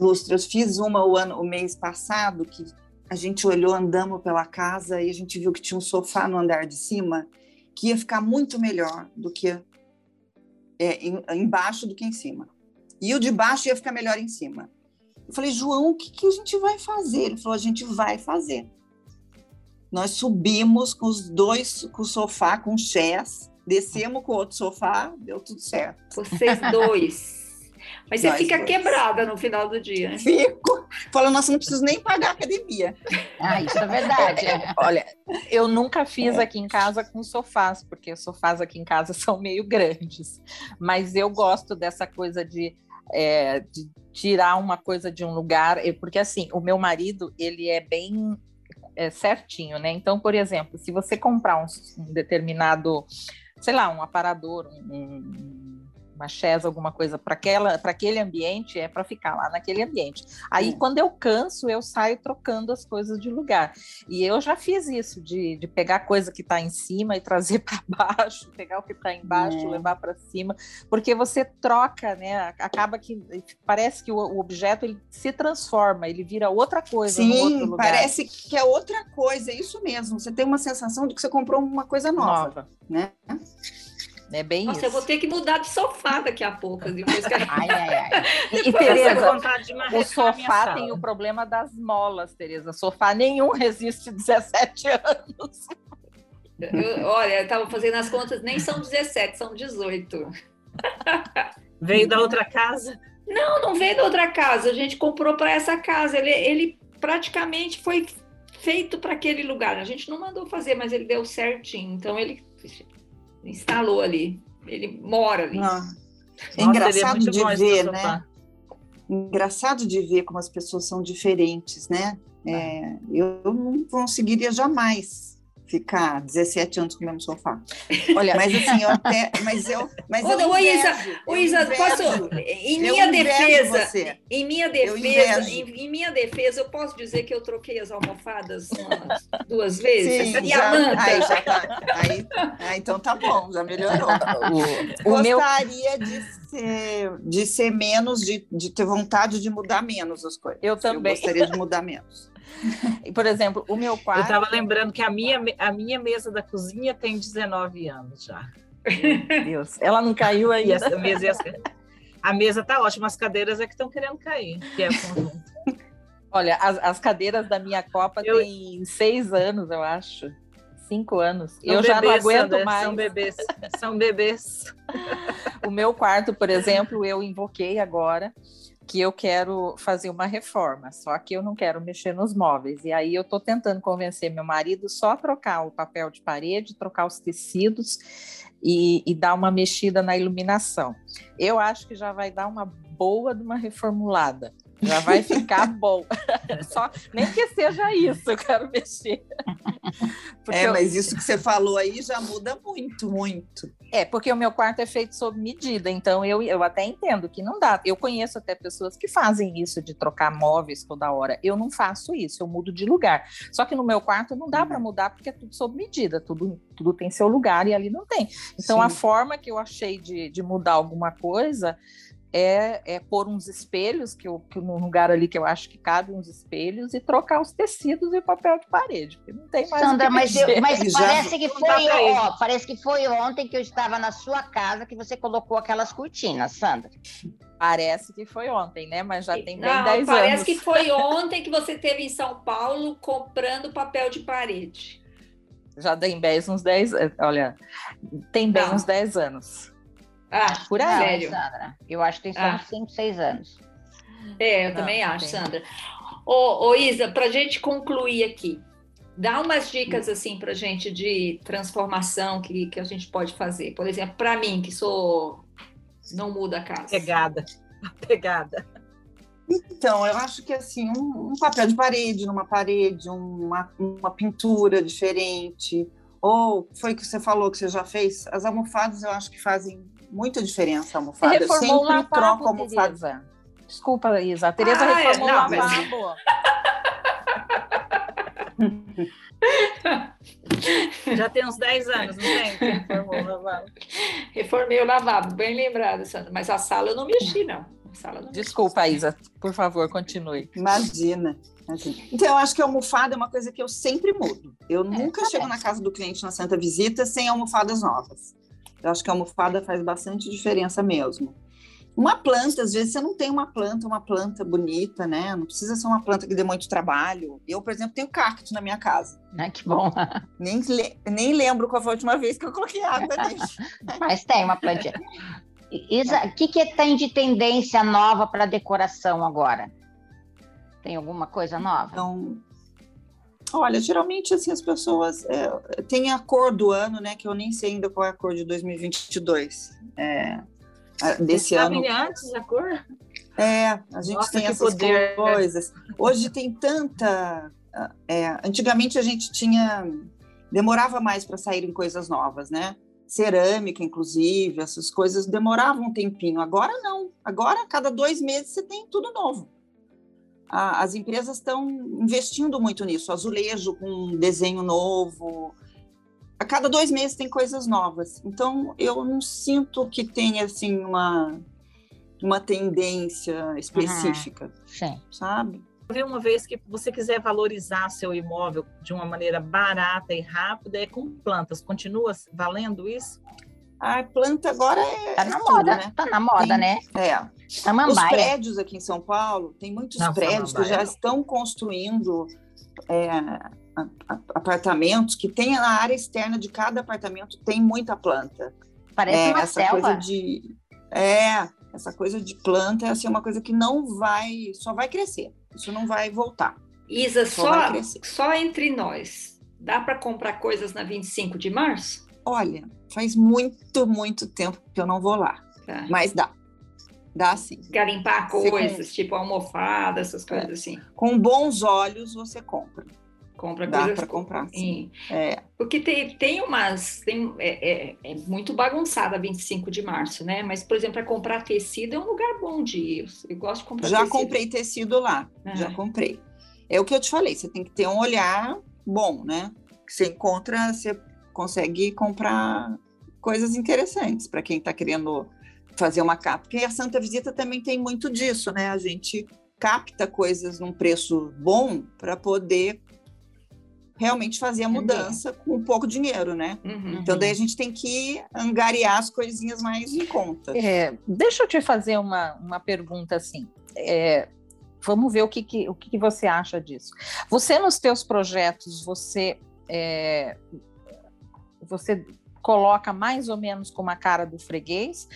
Lustre. Eu fiz uma o, ano, o mês passado que a gente olhou, andamos pela casa e a gente viu que tinha um sofá no andar de cima que ia ficar muito melhor do que é, em- embaixo do que em cima. E o de baixo ia ficar melhor em cima. Eu falei, João, o que, que a gente vai fazer? Ele falou, a gente vai fazer. Nós subimos com os dois, com o sofá, com o chés, descemos com o outro sofá, deu tudo certo. Vocês dois. Mas você Nós fica dois. quebrada no final do dia. né? Fico. Fala, nossa, não preciso nem pagar a academia. Ah, isso é verdade. é. Olha, eu nunca fiz aqui em casa com sofás, porque os sofás aqui em casa são meio grandes. Mas eu gosto dessa coisa de, é, de tirar uma coisa de um lugar, e- porque assim, o meu marido, ele é bem é, certinho, né? Então, por exemplo, se você comprar um, um determinado, sei lá, um aparador, um, um- uma chaise, alguma coisa para aquela, para aquele ambiente, é para ficar lá naquele ambiente. Aí, Sim. quando eu canso, eu saio trocando as coisas de lugar. E eu já fiz isso, de, de pegar coisa que está em cima e trazer para baixo, pegar o que está embaixo, É. levar para cima, porque você troca, né? Acaba que parece que o, o objeto ele se transforma, ele vira outra coisa Sim, parece que é outra coisa, é isso mesmo. Você tem uma sensação de que você comprou uma coisa nova, nova. né? É bem Nossa, isso. eu vou ter que mudar de sofá daqui a pouco. Depois que... Ai, ai, ai. E, e Tereza, vontade de o sofá tem o problema das molas, Tereza. Sofá nenhum resiste 17 anos. Eu- olha, eu estava fazendo as contas, nem são 17, são 18. Veio da outra casa. Não, não veio da outra casa. A gente comprou para essa casa. Ele, ele praticamente foi feito para aquele lugar. A gente não mandou fazer, mas ele deu certinho. Então ele instalou ali. Ele mora ali. Não. É Nossa, seria engraçado muito de ver, sofá. né? Engraçado de ver como as pessoas são diferentes, né? É, eu não conseguiria jamais ficar 17 anos com o mesmo sofá. Olha, Mas assim, eu até. Mas eu. Mas Ô, eu ô, Isa, invejo, Ô, eu Isa, invejo. posso, em minha defesa, você. em minha Eu defesa, em, em minha defesa, eu posso dizer que eu troquei as almofadas umas duas vezes. Sim, e a já, manta. aí já tá. Aí, ah, então tá bom, já melhorou. o, o meu Gostaria de ser, de ser menos, de, de ter vontade de mudar menos as coisas. Eu também. Eu gostaria de mudar menos. Por exemplo, o meu Eu quarto. estava lembrando que a minha, a minha mesa da cozinha tem 19 anos já. Meu Deus, ela não caiu E ainda. essa mesa, as- a mesa tá ótima, as cadeiras é que estão querendo cair, que é o conjunto. Olha, as, as cadeiras da minha Copa Eu- têm seis anos, eu acho. Cinco anos. São eu já não bebês, aguento Sandra, mais. São bebês. São bebês. O meu quarto, por exemplo, eu invoquei agora que eu quero fazer uma reforma, só que eu não quero mexer nos móveis. E aí eu estou tentando convencer meu marido só a trocar o papel de parede, trocar os tecidos e, e dar uma mexida na iluminação. Eu acho que já vai dar uma boa de uma reformulada. Já vai ficar bom. Só nem que seja isso, eu quero mexer. Porque É, eu- mas isso que você falou aí já muda muito, muito. É, porque o meu quarto é feito sob medida, então eu, eu até entendo que não dá. Eu conheço até pessoas que fazem isso de trocar móveis toda hora. Eu não faço isso, eu mudo de lugar. Só que no meu quarto não dá para Uhum. mudar porque é tudo sob medida, tudo, tudo tem seu lugar e ali não tem. Então a Sim. forma que eu achei de, de mudar alguma coisa é, é pôr uns espelhos, que, eu, que num lugar ali que eu acho que cabe uns espelhos, e trocar os tecidos e papel de parede, porque não tem mais. o Sandra, que mas, eu- mas parece que foi, ó, parece que foi ontem que eu estava na sua casa que você colocou aquelas cortinas, Sandra. Parece que foi ontem, né? Mas já tem bem Não, 10 parece anos. que foi ontem que você esteve em São Paulo comprando papel de parede. Já tem bem uns 10 anos. Olha, tem bem Não. uns 10 anos. Ah, Por Não, aí. sério. Sandra. Eu acho que tem só Ah. uns 5, 6 anos. É, eu Não, também não acho, tem. Sandra. Ô, ô Isa, para a gente concluir aqui, dá umas dicas assim para gente de transformação que, que a gente pode fazer. Por exemplo, para mim, que sou não muda a casa. Pegada. Pegada. Então, eu acho que assim, um, um papel de parede numa parede, uma, uma pintura diferente, ou foi que você falou que você já fez, as almofadas eu acho que fazem muita diferença a almofada. Eu reformou o sempre troco a lavabo, almofada. Tereza. Desculpa, Isa. A Tereza Ah, é, reformou não, o mas- lavabo. Já tem uns 10 anos, não tem? que reformou o lavabo. Reformei o lavabo, bem lembrado, Sandra. Mas a sala eu não mexi, não. Eu. Desculpa, Isa. Por favor, continue. Imagina. Então, eu acho que a almofada é uma coisa que eu sempre mudo. Eu nunca tá chego bem. na casa do cliente na Santa Visita sem almofadas novas. Eu acho que a almofada faz bastante diferença mesmo. Uma planta, às vezes você não tem uma planta, uma planta bonita, né? Não precisa ser uma planta que dê muito trabalho. Eu, por exemplo, tenho cacto na minha casa. Né? Que bom. Nem, nem lembro qual foi a última vez que eu coloquei água nele. Mas tem uma plantinha. Isa, o que, que tem de tendência nova para decoração agora? Tem alguma coisa nova? Então, olha, geralmente assim as pessoas é, tem a cor do ano, né? Que eu nem sei ainda qual é a cor de 2022. É, a- desse Você ano. antes a cor? É, a gente Nossa, tem essas poder. coisas. Hoje tem tanta. é, antigamente a gente tinha. Demorava mais para saírem coisas novas, né? Cerâmica, inclusive, essas coisas demoravam um tempinho. Agora não. Agora, a cada dois meses, você tem tudo novo. A- as empresas estão investindo muito nisso. Azulejo com desenho novo. A cada dois meses tem coisas novas. Então, eu não sinto que tenha assim uma uma tendência específica, Sim. sabe? Vi uma vez que você quiser valorizar seu imóvel de uma maneira barata e rápida, é com plantas. Continua valendo isso? A planta agora é, Tá é na tudo, moda, né? tá na moda, Tem- né? É. Os Samambaia. prédios aqui em São Paulo, tem muitos Não, prédios que Samambaia já não. estão construindo é, apartamentos que tem na área externa de cada apartamento tem muita planta. Parece É, uma essa selva. coisa de é essa coisa de planta é assim uma coisa que não vai só vai crescer. Isso não vai voltar. Isa, Só só, só entre nós, dá para comprar coisas na 25 de março? Olha, faz muito muito tempo que eu não vou lá, Tá. mas dá. Dá sim. Garimpar Você coisas, tipo almofada, essas coisas assim. Com bons olhos você compra. Compra Dá coisas para comprar. Sim. É, Porque tem, tem umas. Tem, é, é, é muito bagunçada a 25 de março, né? Mas, por exemplo, para comprar tecido é um lugar bom de ir. Eu gosto de comprar já tecido. comprei tecido lá, Ah. já comprei. É o que eu te falei, você tem que ter um olhar bom, né? Você encontra, você consegue comprar coisas interessantes para quem está querendo fazer uma capa. Porque a Santa Visita também tem muito disso, né? A gente capta coisas num preço bom para poder realmente fazer a mudança com pouco dinheiro, né? Uhum. Então daí a gente tem que angariar as coisinhas mais em conta. É, deixa eu te fazer uma, uma pergunta assim. É, vamos ver o que, que- o que, que você acha disso. Você, nos teus projetos, você, é, você coloca mais ou menos com a cara do freguês?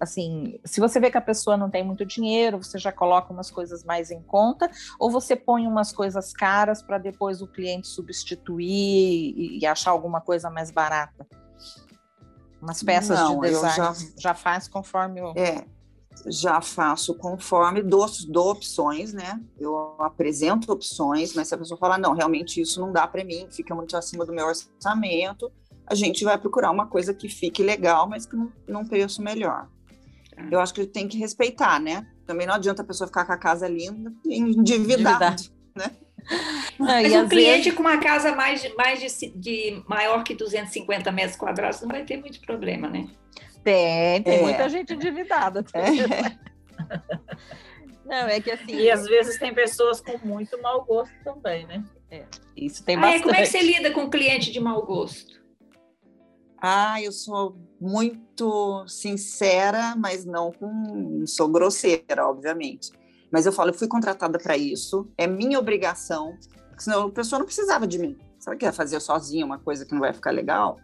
Assim, se você vê que a pessoa não tem muito dinheiro, você já coloca umas coisas mais em conta? Ou você põe umas coisas caras para depois o cliente substituir e, e achar alguma coisa mais barata? Umas peças Não, de design já- já faz conforme o. É, já faço conforme, dou, dou opções, né? Eu apresento opções, mas se a pessoa falar, não, realmente isso não dá para mim, fica muito acima do meu orçamento, a gente vai procurar uma coisa que fique legal, mas que num, num preço melhor. Tá. Eu acho que tem que respeitar, né? Também não adianta a pessoa ficar com a casa linda e endividada. Né? Não, Mas e um cliente vezes- com uma casa mais, de, mais de, de maior que 250 metros quadrados não vai ter muito problema, né? Tem, tem É. muita gente endividada. É. Não, é que assim, E às vezes tem pessoas com muito mau gosto também, né? isso tem Ah, é, bastante. como é que você lida com cliente de mau gosto? Ah, eu sou muito sincera, mas não com. sou grosseira, obviamente. Mas eu falo, eu fui contratada para isso, é minha obrigação, senão a pessoa não precisava de mim. Se ela quer fazer sozinha uma coisa que não vai ficar legal,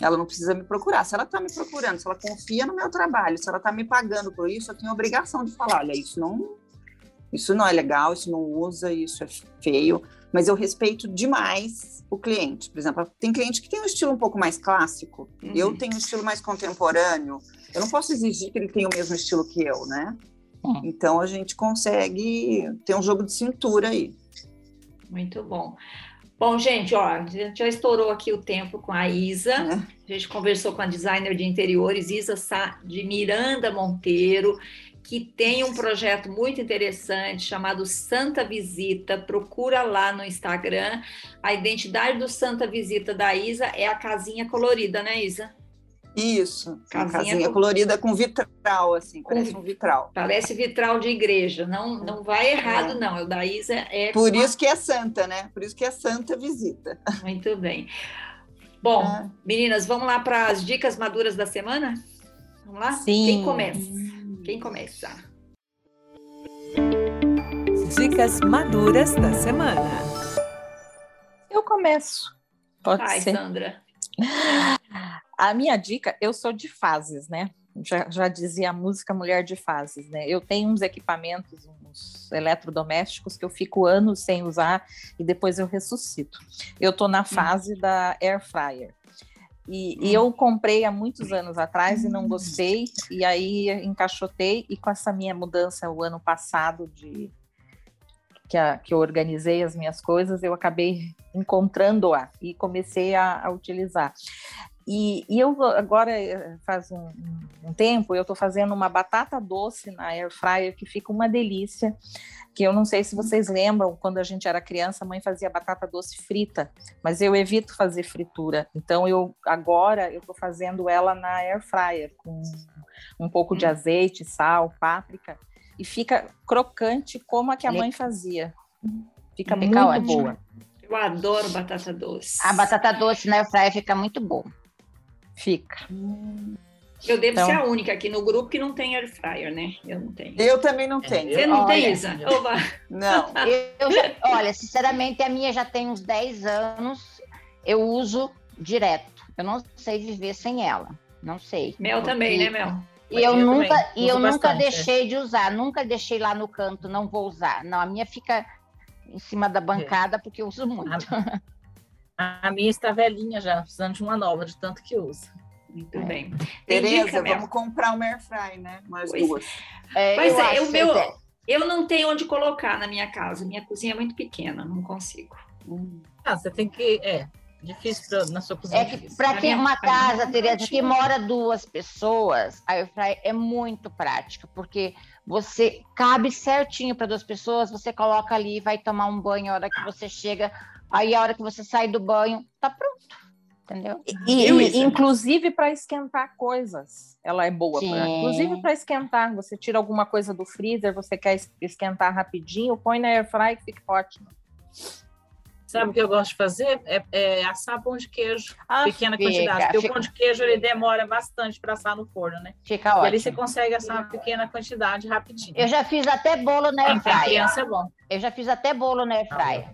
ela não precisa me procurar. Se ela está me procurando, se ela confia no meu trabalho, se ela está me pagando por isso, eu tenho obrigação de falar, olha, isso não, isso não é legal, isso não usa, isso é feio. Mas eu respeito demais o cliente. Por exemplo, tem cliente que tem um estilo um pouco mais clássico, Uhum. eu tenho um estilo mais contemporâneo. Eu não posso exigir que ele tenha o mesmo estilo que eu, né? Hum. Então a gente consegue ter um jogo de cintura aí. Muito bom. Bom, gente, ó, a gente já estourou aqui o tempo com a Isa. né? A gente conversou com a designer de interiores, Isa Sá, de Miranda Monteiro, que tem um projeto muito interessante chamado Santa Visita. Procura lá no Instagram. A identidade do Santa Visita da Isa é a casinha colorida, né, Isa? Isso, uma Casinha casinha com- colorida com vitral, assim, parece um vitral. Parece vitral de igreja. Não, não vai errado, não. O da Isa é Por com a- isso que é santa, né? Por isso que é santa visita. Muito bem. Bom, Ah. meninas, vamos lá para as dicas maduras da semana? Vamos lá? Sim. Quem começa? Quem começa? Dicas maduras da semana. Eu começo. Pode Vai, ser. Sandra. A minha dica, eu sou de fases, né? Já, já dizia a música Mulher de Fases, né? Eu tenho uns equipamentos, uns eletrodomésticos que eu fico anos sem usar e depois eu ressuscito. Eu tô na fase da Air Fryer. E, e eu comprei há muitos anos atrás e não gostei, e aí encaixotei, e com essa minha mudança o ano passado de que, a- que eu organizei as minhas coisas, eu acabei encontrando-a e comecei a, a utilizar. E, e eu agora, eh, faz um, um tempo, eu estou fazendo uma batata doce na air fryer que fica uma delícia. Que eu não sei se vocês lembram, quando a gente era criança, a mãe fazia batata doce frita, mas eu evito fazer fritura. Então eu agora eu estou fazendo ela na air fryer com um pouco de azeite, sal, páprica e fica crocante como a que a mãe fazia. Fica Fica muito ótimo. boa. Eu adoro batata doce. A batata doce na airfryer fica muito boa. Fica. Eu devo Então- ser a única aqui no grupo que não tem air fryer, né? Eu não tenho. Eu também não tenho. Você não tem, Olha, Isa? Oba. Não. Eu olha, sinceramente, a minha já tem uns 10 anos. Eu uso direto. Eu não sei viver sem ela. Não sei. Mel também, né, Mel? E eu, Eu nunca, também, e eu nunca é. deixei de usar, nunca deixei lá no canto, não vou usar. Não, a minha fica em cima da bancada porque eu uso muito. A, a minha está velhinha já, precisando de uma nova, de tanto que usa. Muito É. bem. Tereza, vamos comprar uma air fry, né? Umas Pois. duas. É, Mas eu é, o meu, que- eu não tenho onde colocar na minha casa. Minha cozinha é muito pequena, não consigo. Ah, você tem que. É, difícil pra- na sua cozinha. É difícil. que para quem uma casa, não Tereza, que mora duas pessoas, a airfryer é muito prática, porque você cabe certinho para duas pessoas, você coloca ali, vai tomar um banho a hora que você chega, aí a hora que você sai do banho, tá pronto. Entendeu? E, e, Isa? inclusive para esquentar coisas, ela é boa. pra- inclusive para esquentar, você tira alguma coisa do freezer, você quer es- esquentar rapidinho, põe na air fry que fica ótimo. Sabe o que eu gosto de fazer? É, é assar pão de queijo, Ah, pequena fica, quantidade. Porque fica. o pão de queijo ele demora bastante para assar no forno, né? Fica E ali você ótimo. consegue assar uma pequena quantidade rapidinho. Eu já fiz até bolo na airfryer. criança é bom. Eu já fiz até bolo na airfryer.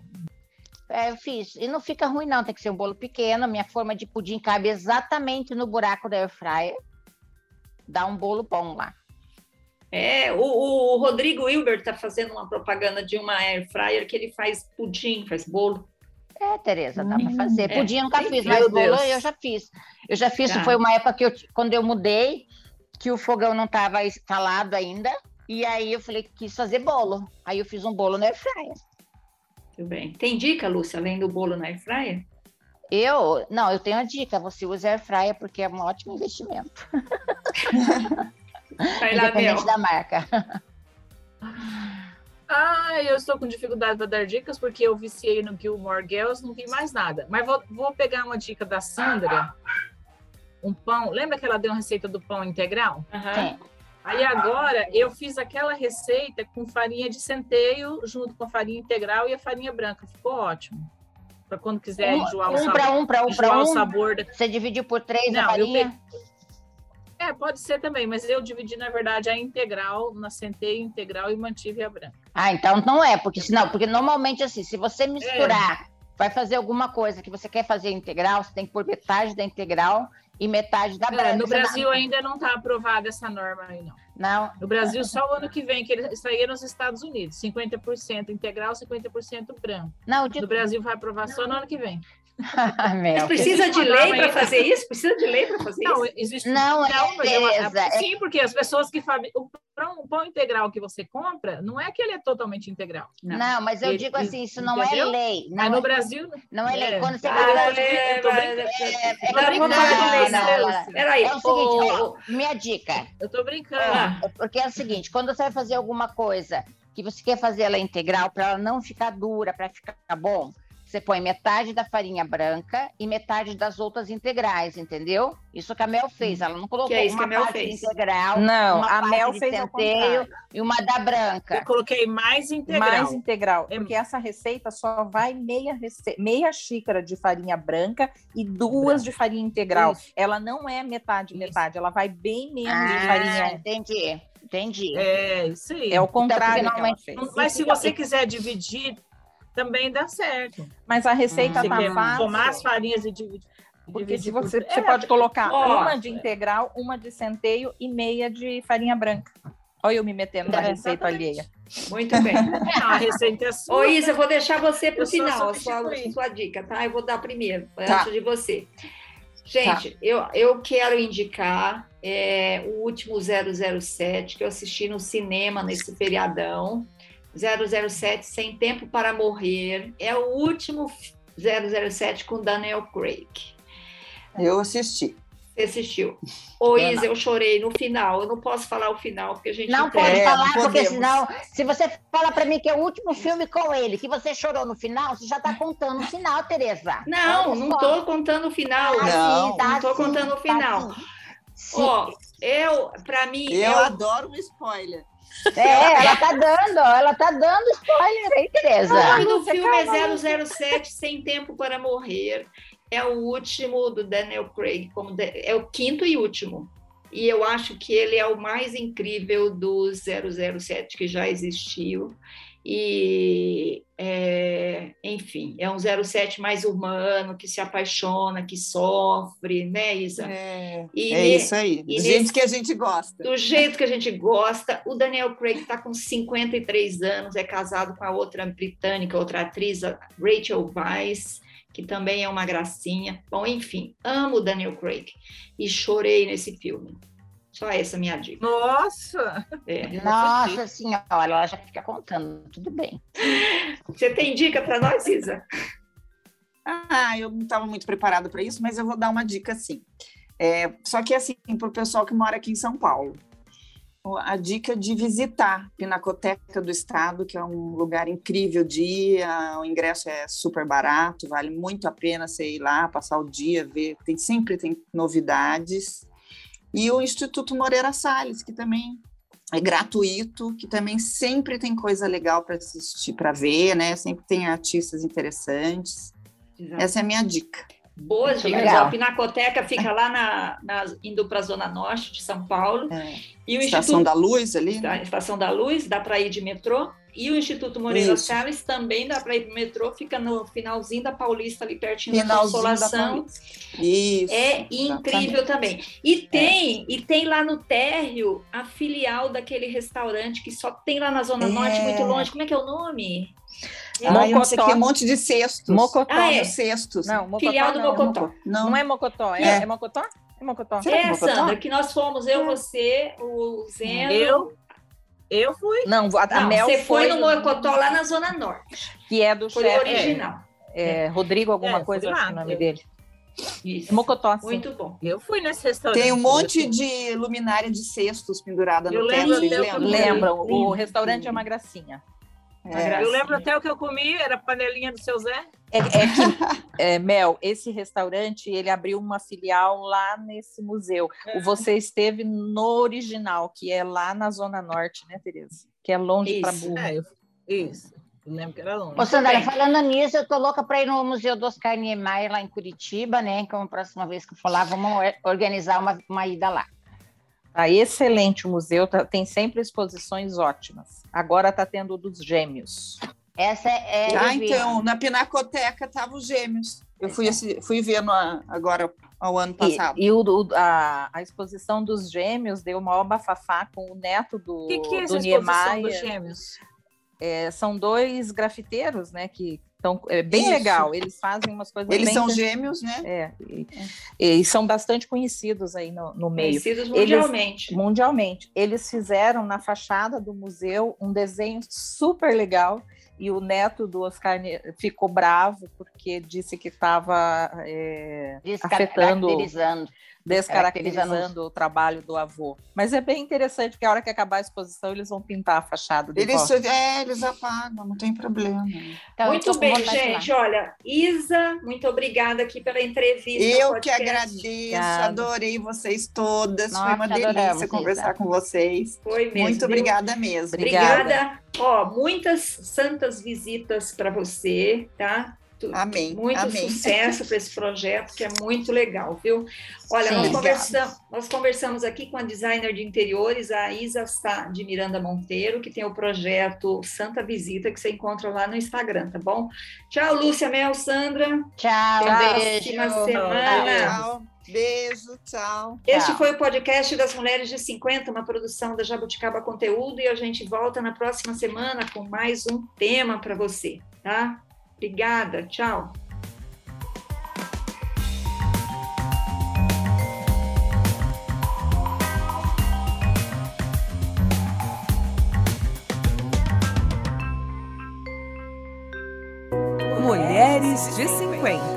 É, eu fiz. E não fica ruim, não. Tem que ser um bolo pequeno. Minha forma de pudim cabe exatamente no buraco da airfryer. Dá um bolo bom lá. É, o, o Rodrigo Hilbert está fazendo uma propaganda de uma air fryer que ele faz pudim, faz bolo. É, Tereza, dá para fazer. é. Pudim eu nunca fiz, mas bolo Deus. eu já fiz. Eu já fiz, Tá. foi uma época que eu, quando eu mudei, que o fogão não estava instalado ainda. E aí eu falei que quis fazer bolo. Aí eu fiz um bolo na airfryer. Muito bem. Tem dica, Lúcia, além do bolo na air fryer? Eu, não, eu tenho uma dica. Você usa air fryer porque é um ótimo investimento. Vai lá, Bel. Independente da marca. Ah, eu estou com dificuldade para dar dicas porque eu viciei no Gilmore Girls, não vi mais nada. Mas vou, vou pegar uma dica da Sandra. Um pão. Lembra que ela deu uma receita do pão integral? Aham. Sim. Aí agora eu fiz aquela receita com farinha de centeio junto com a farinha integral e a farinha branca. Ficou ótimo. Para quando quiser Um, enjoar o um sabor. para um, para um, para o um. sabor da... Você dividiu por três Não, a farinha? É, pode ser também, mas eu dividi, na verdade, a integral, na centeio integral e mantive a branca. Ah, então não é, porque senão, porque normalmente assim, se você misturar, vai fazer alguma coisa que você quer fazer integral, você tem que pôr metade da integral e metade da branca. É, no não- Brasil ainda não está aprovada essa norma aí, não. Não, No Brasil, só o ano que vem, que eles saíram nos Estados Unidos. 50% integral, 50% branco. não, de... No Brasil vai aprovar só no ano que vem. Mas precisa de uma lei para ainda. fazer isso? Precisa de lei para fazer Não, isso? existe. Não, é mas eu- beleza, é- Sim, porque as pessoas que fazem. O pão, o pão integral que você compra, não é que ele é totalmente integral. Não, mas eu Ele- digo assim, isso não é entendeu? lei. Mas Não, no é, Brasil. não é lei. é. Quando você Ah, tô é, tô brincando. É, é, não, não, não, não. Peraí, É o seguinte, ó, minha dica. Eu tô brincando. Ah. É Porque é o seguinte, quando você vai fazer alguma coisa que você quer fazer ela integral para ela não ficar dura, para ficar bom, você põe metade da farinha branca e metade das outras integrais, entendeu? Isso que a Mel fez, ela não colocou Que é isso que uma a Mel parte fez. integral, Não, uma a Mel de fez centeio contrário. e uma da branca. Eu coloquei mais integral. Mais integral, É- porque essa receita só vai meia, rece- meia xícara de farinha branca e duas de farinha integral. Isso. Ela não é metade, Isso. metade, ela vai bem menos de Ah, farinha. entendi, entendi. É, isso aí. É o contrário que ela finalmente- fez. Mas se Então, você quiser dividir, também dá certo. Mas a receita Você tá quer fácil. tomar as farinhas e dividir. Porque se dividir por- você, você É, pode colocar ó, uma de integral, uma de centeio e meia de farinha branca. Olha eu me metendo na É, receita exatamente. alheia. Muito bem. Não, a receita é sua. Ô, Isa, eu vou deixar você para o final, a sua, sua dica, tá? Eu vou dar primeiro, Tá. antes de você. Gente, eu, eu quero indicar é, o último 007 que eu assisti no cinema nesse feriadão. 007 Sem Tempo para Morrer. É o último 007 com Daniel Craig. Eu assisti. Você assistiu? Ô, Eu Isa, eu chorei no final. Eu não posso falar o final, porque a gente Não pode É, falar, não porque senão, se você fala para mim que é o último filme com ele, que você chorou no final, você já está contando o final, Tereza. Não, não estou contando o final. Tá Não, sim, tá não tô sim, contando o tá final. sim. Sim. Ó, eu, para mim, Eu eu- adoro um spoiler. É, ela tá dando, ela tá dando spoiler aí, O Tereza. nome do filme é 007 Sem Tempo para Morrer. É o último do Daniel Craig, como de- é o quinto e último. E eu acho que ele é o mais incrível dos 007 que já existiu. E, é, enfim, é um 07 mais humano, que se apaixona, que sofre, né, Isa? É, E é isso aí. Do jeito nesse- que a gente gosta. do jeito que a gente gosta. O Daniel Craig está com 53 anos, é casado com a outra britânica, outra atriz, Rachel Weisz, que também é uma gracinha. Bom, enfim, amo o Daniel Craig e chorei nesse filme. Só essa minha dica. Nossa! É. Nossa senhora, ela já fica contando, tudo bem. Você tem dica para nós, Isa? Ah, eu não estava muito preparada para isso, mas eu vou dar uma dica sim. É, só que assim, para o pessoal que mora aqui em São Paulo, a dica de visitar a Pinacoteca do Estado, que é um lugar incrível de ir, o ingresso é super barato, vale muito a pena você ir lá, passar o dia, ver, tem, sempre tem novidades. E o Instituto Moreira Salles, que também é gratuito, que também sempre tem coisa legal para assistir, para ver, né? Sempre tem artistas interessantes. Essa é a minha dica. Boas dicas. legal. A Pinacoteca fica lá na, na- indo para a Zona Norte de São Paulo. É. E o Estação Instituto da Luz ali. da Estação da Luz, dá para ir de metrô. E o Instituto Moreira Isso. Salles também dá para ir de metrô, fica no finalzinho da Paulista, ali pertinho da Finalzinho da Consolação. Paulista. Isso. É incrível também. E tem, e tem lá no térreo a filial daquele restaurante que só tem lá na Zona É. Norte, muito longe. Como é que é o nome? Ah, eu sei Mocotó. que, um monte de cestos. Mocotó. Ah, é. Cestos. Não, Mocotó Filial do não. Mocotó. Não, Não é Mocotó, é, É. é Mocotó? É Mocotó. Que É, Mocotó? Sandra, que nós fomos, eu, É. você, o Zeno. Eu, eu fui. Não, a, a Não, Mel você foi no no- Mocotó lá na Zona Norte. que é do Foi o chefe. original. É, Rodrigo, alguma É, coisa, acho lá, é o nome eu- dele. Isso. Mocotó. sim. Muito bom. Eu fui nesse restaurante. Tem um monte de luminária de cestos pendurada Eu no lembro teto, lembram? Lembram, o restaurante é uma gracinha. É. Eu lembro até o que eu comi, era panelinha do seu Zé. É, é que, é, Mel, esse restaurante, ele abriu uma filial lá nesse museu. O Você esteve no original, que é lá na Zona Norte, né, Tereza? Que é longe para burro. É, eu- isso. Eu lembro que era longe. Ô, Sandra, falando nisso, eu tô louca para ir no Museu do Oscar Niemeyer lá em Curitiba, né? Como a próxima vez que eu for lá, vamos or- organizar uma, uma ida lá. Tá excelente o museu, tá- tem sempre exposições ótimas. Agora está tendo o dos gêmeos. Essa é. é Ah, então, na Pinacoteca estavam os gêmeos. Eu fui, esse- fui ver no, agora, ao ano E, passado. e o, o- a, a exposição dos gêmeos deu maior bafafá com o neto do, O que, que é essa do exposição dos gêmeos? É, são dois grafiteiros, né? Que estão é bem Isso. legal. Eles fazem umas coisas Eles bem são gêmeos, né? É, e, e são bastante conhecidos aí no, no meio. Conhecidos mundialmente. mundialmente. Eles fizeram na fachada do museu um desenho super legal e o neto do Oscar ficou bravo porque disse que estava afetando, Descaracterizando. descaracterizando o trabalho do avô. Mas é bem interessante porque a hora que acabar a exposição eles vão pintar a fachada de Eles, volta. é, eles apagam, não tem problema. Então, Muito bem, gente. Olha, Isa, muito obrigada aqui pela entrevista. Eu que agradeço, Obrigada. adorei vocês todas. Foi Nossa, uma delícia conversar Isa. com vocês. Foi mesmo. Muito viu? obrigada mesmo. Obrigada. Obrigada. Ó, muitas santas visitas para você, tá? Amém. Muito amém. sucesso para esse projeto, que é muito legal, viu? Olha, Sim. nós, conversamos, nós conversamos aqui com a designer de interiores, a Isa Sá de Miranda Monteiro, que tem o projeto Santa Visita, que você encontra lá no Instagram, tá bom? Tchau, Lúcia Mel, Sandra. Tchau, Até a beijo. próxima semana. Tchau. Beijo, tchau. Este Tchau. foi o podcast das Mulheres de 50, uma produção da Jabuticaba Conteúdo, e a gente volta na próxima semana com mais um tema para você, tá? Obrigada, tchau. Mulheres de 50.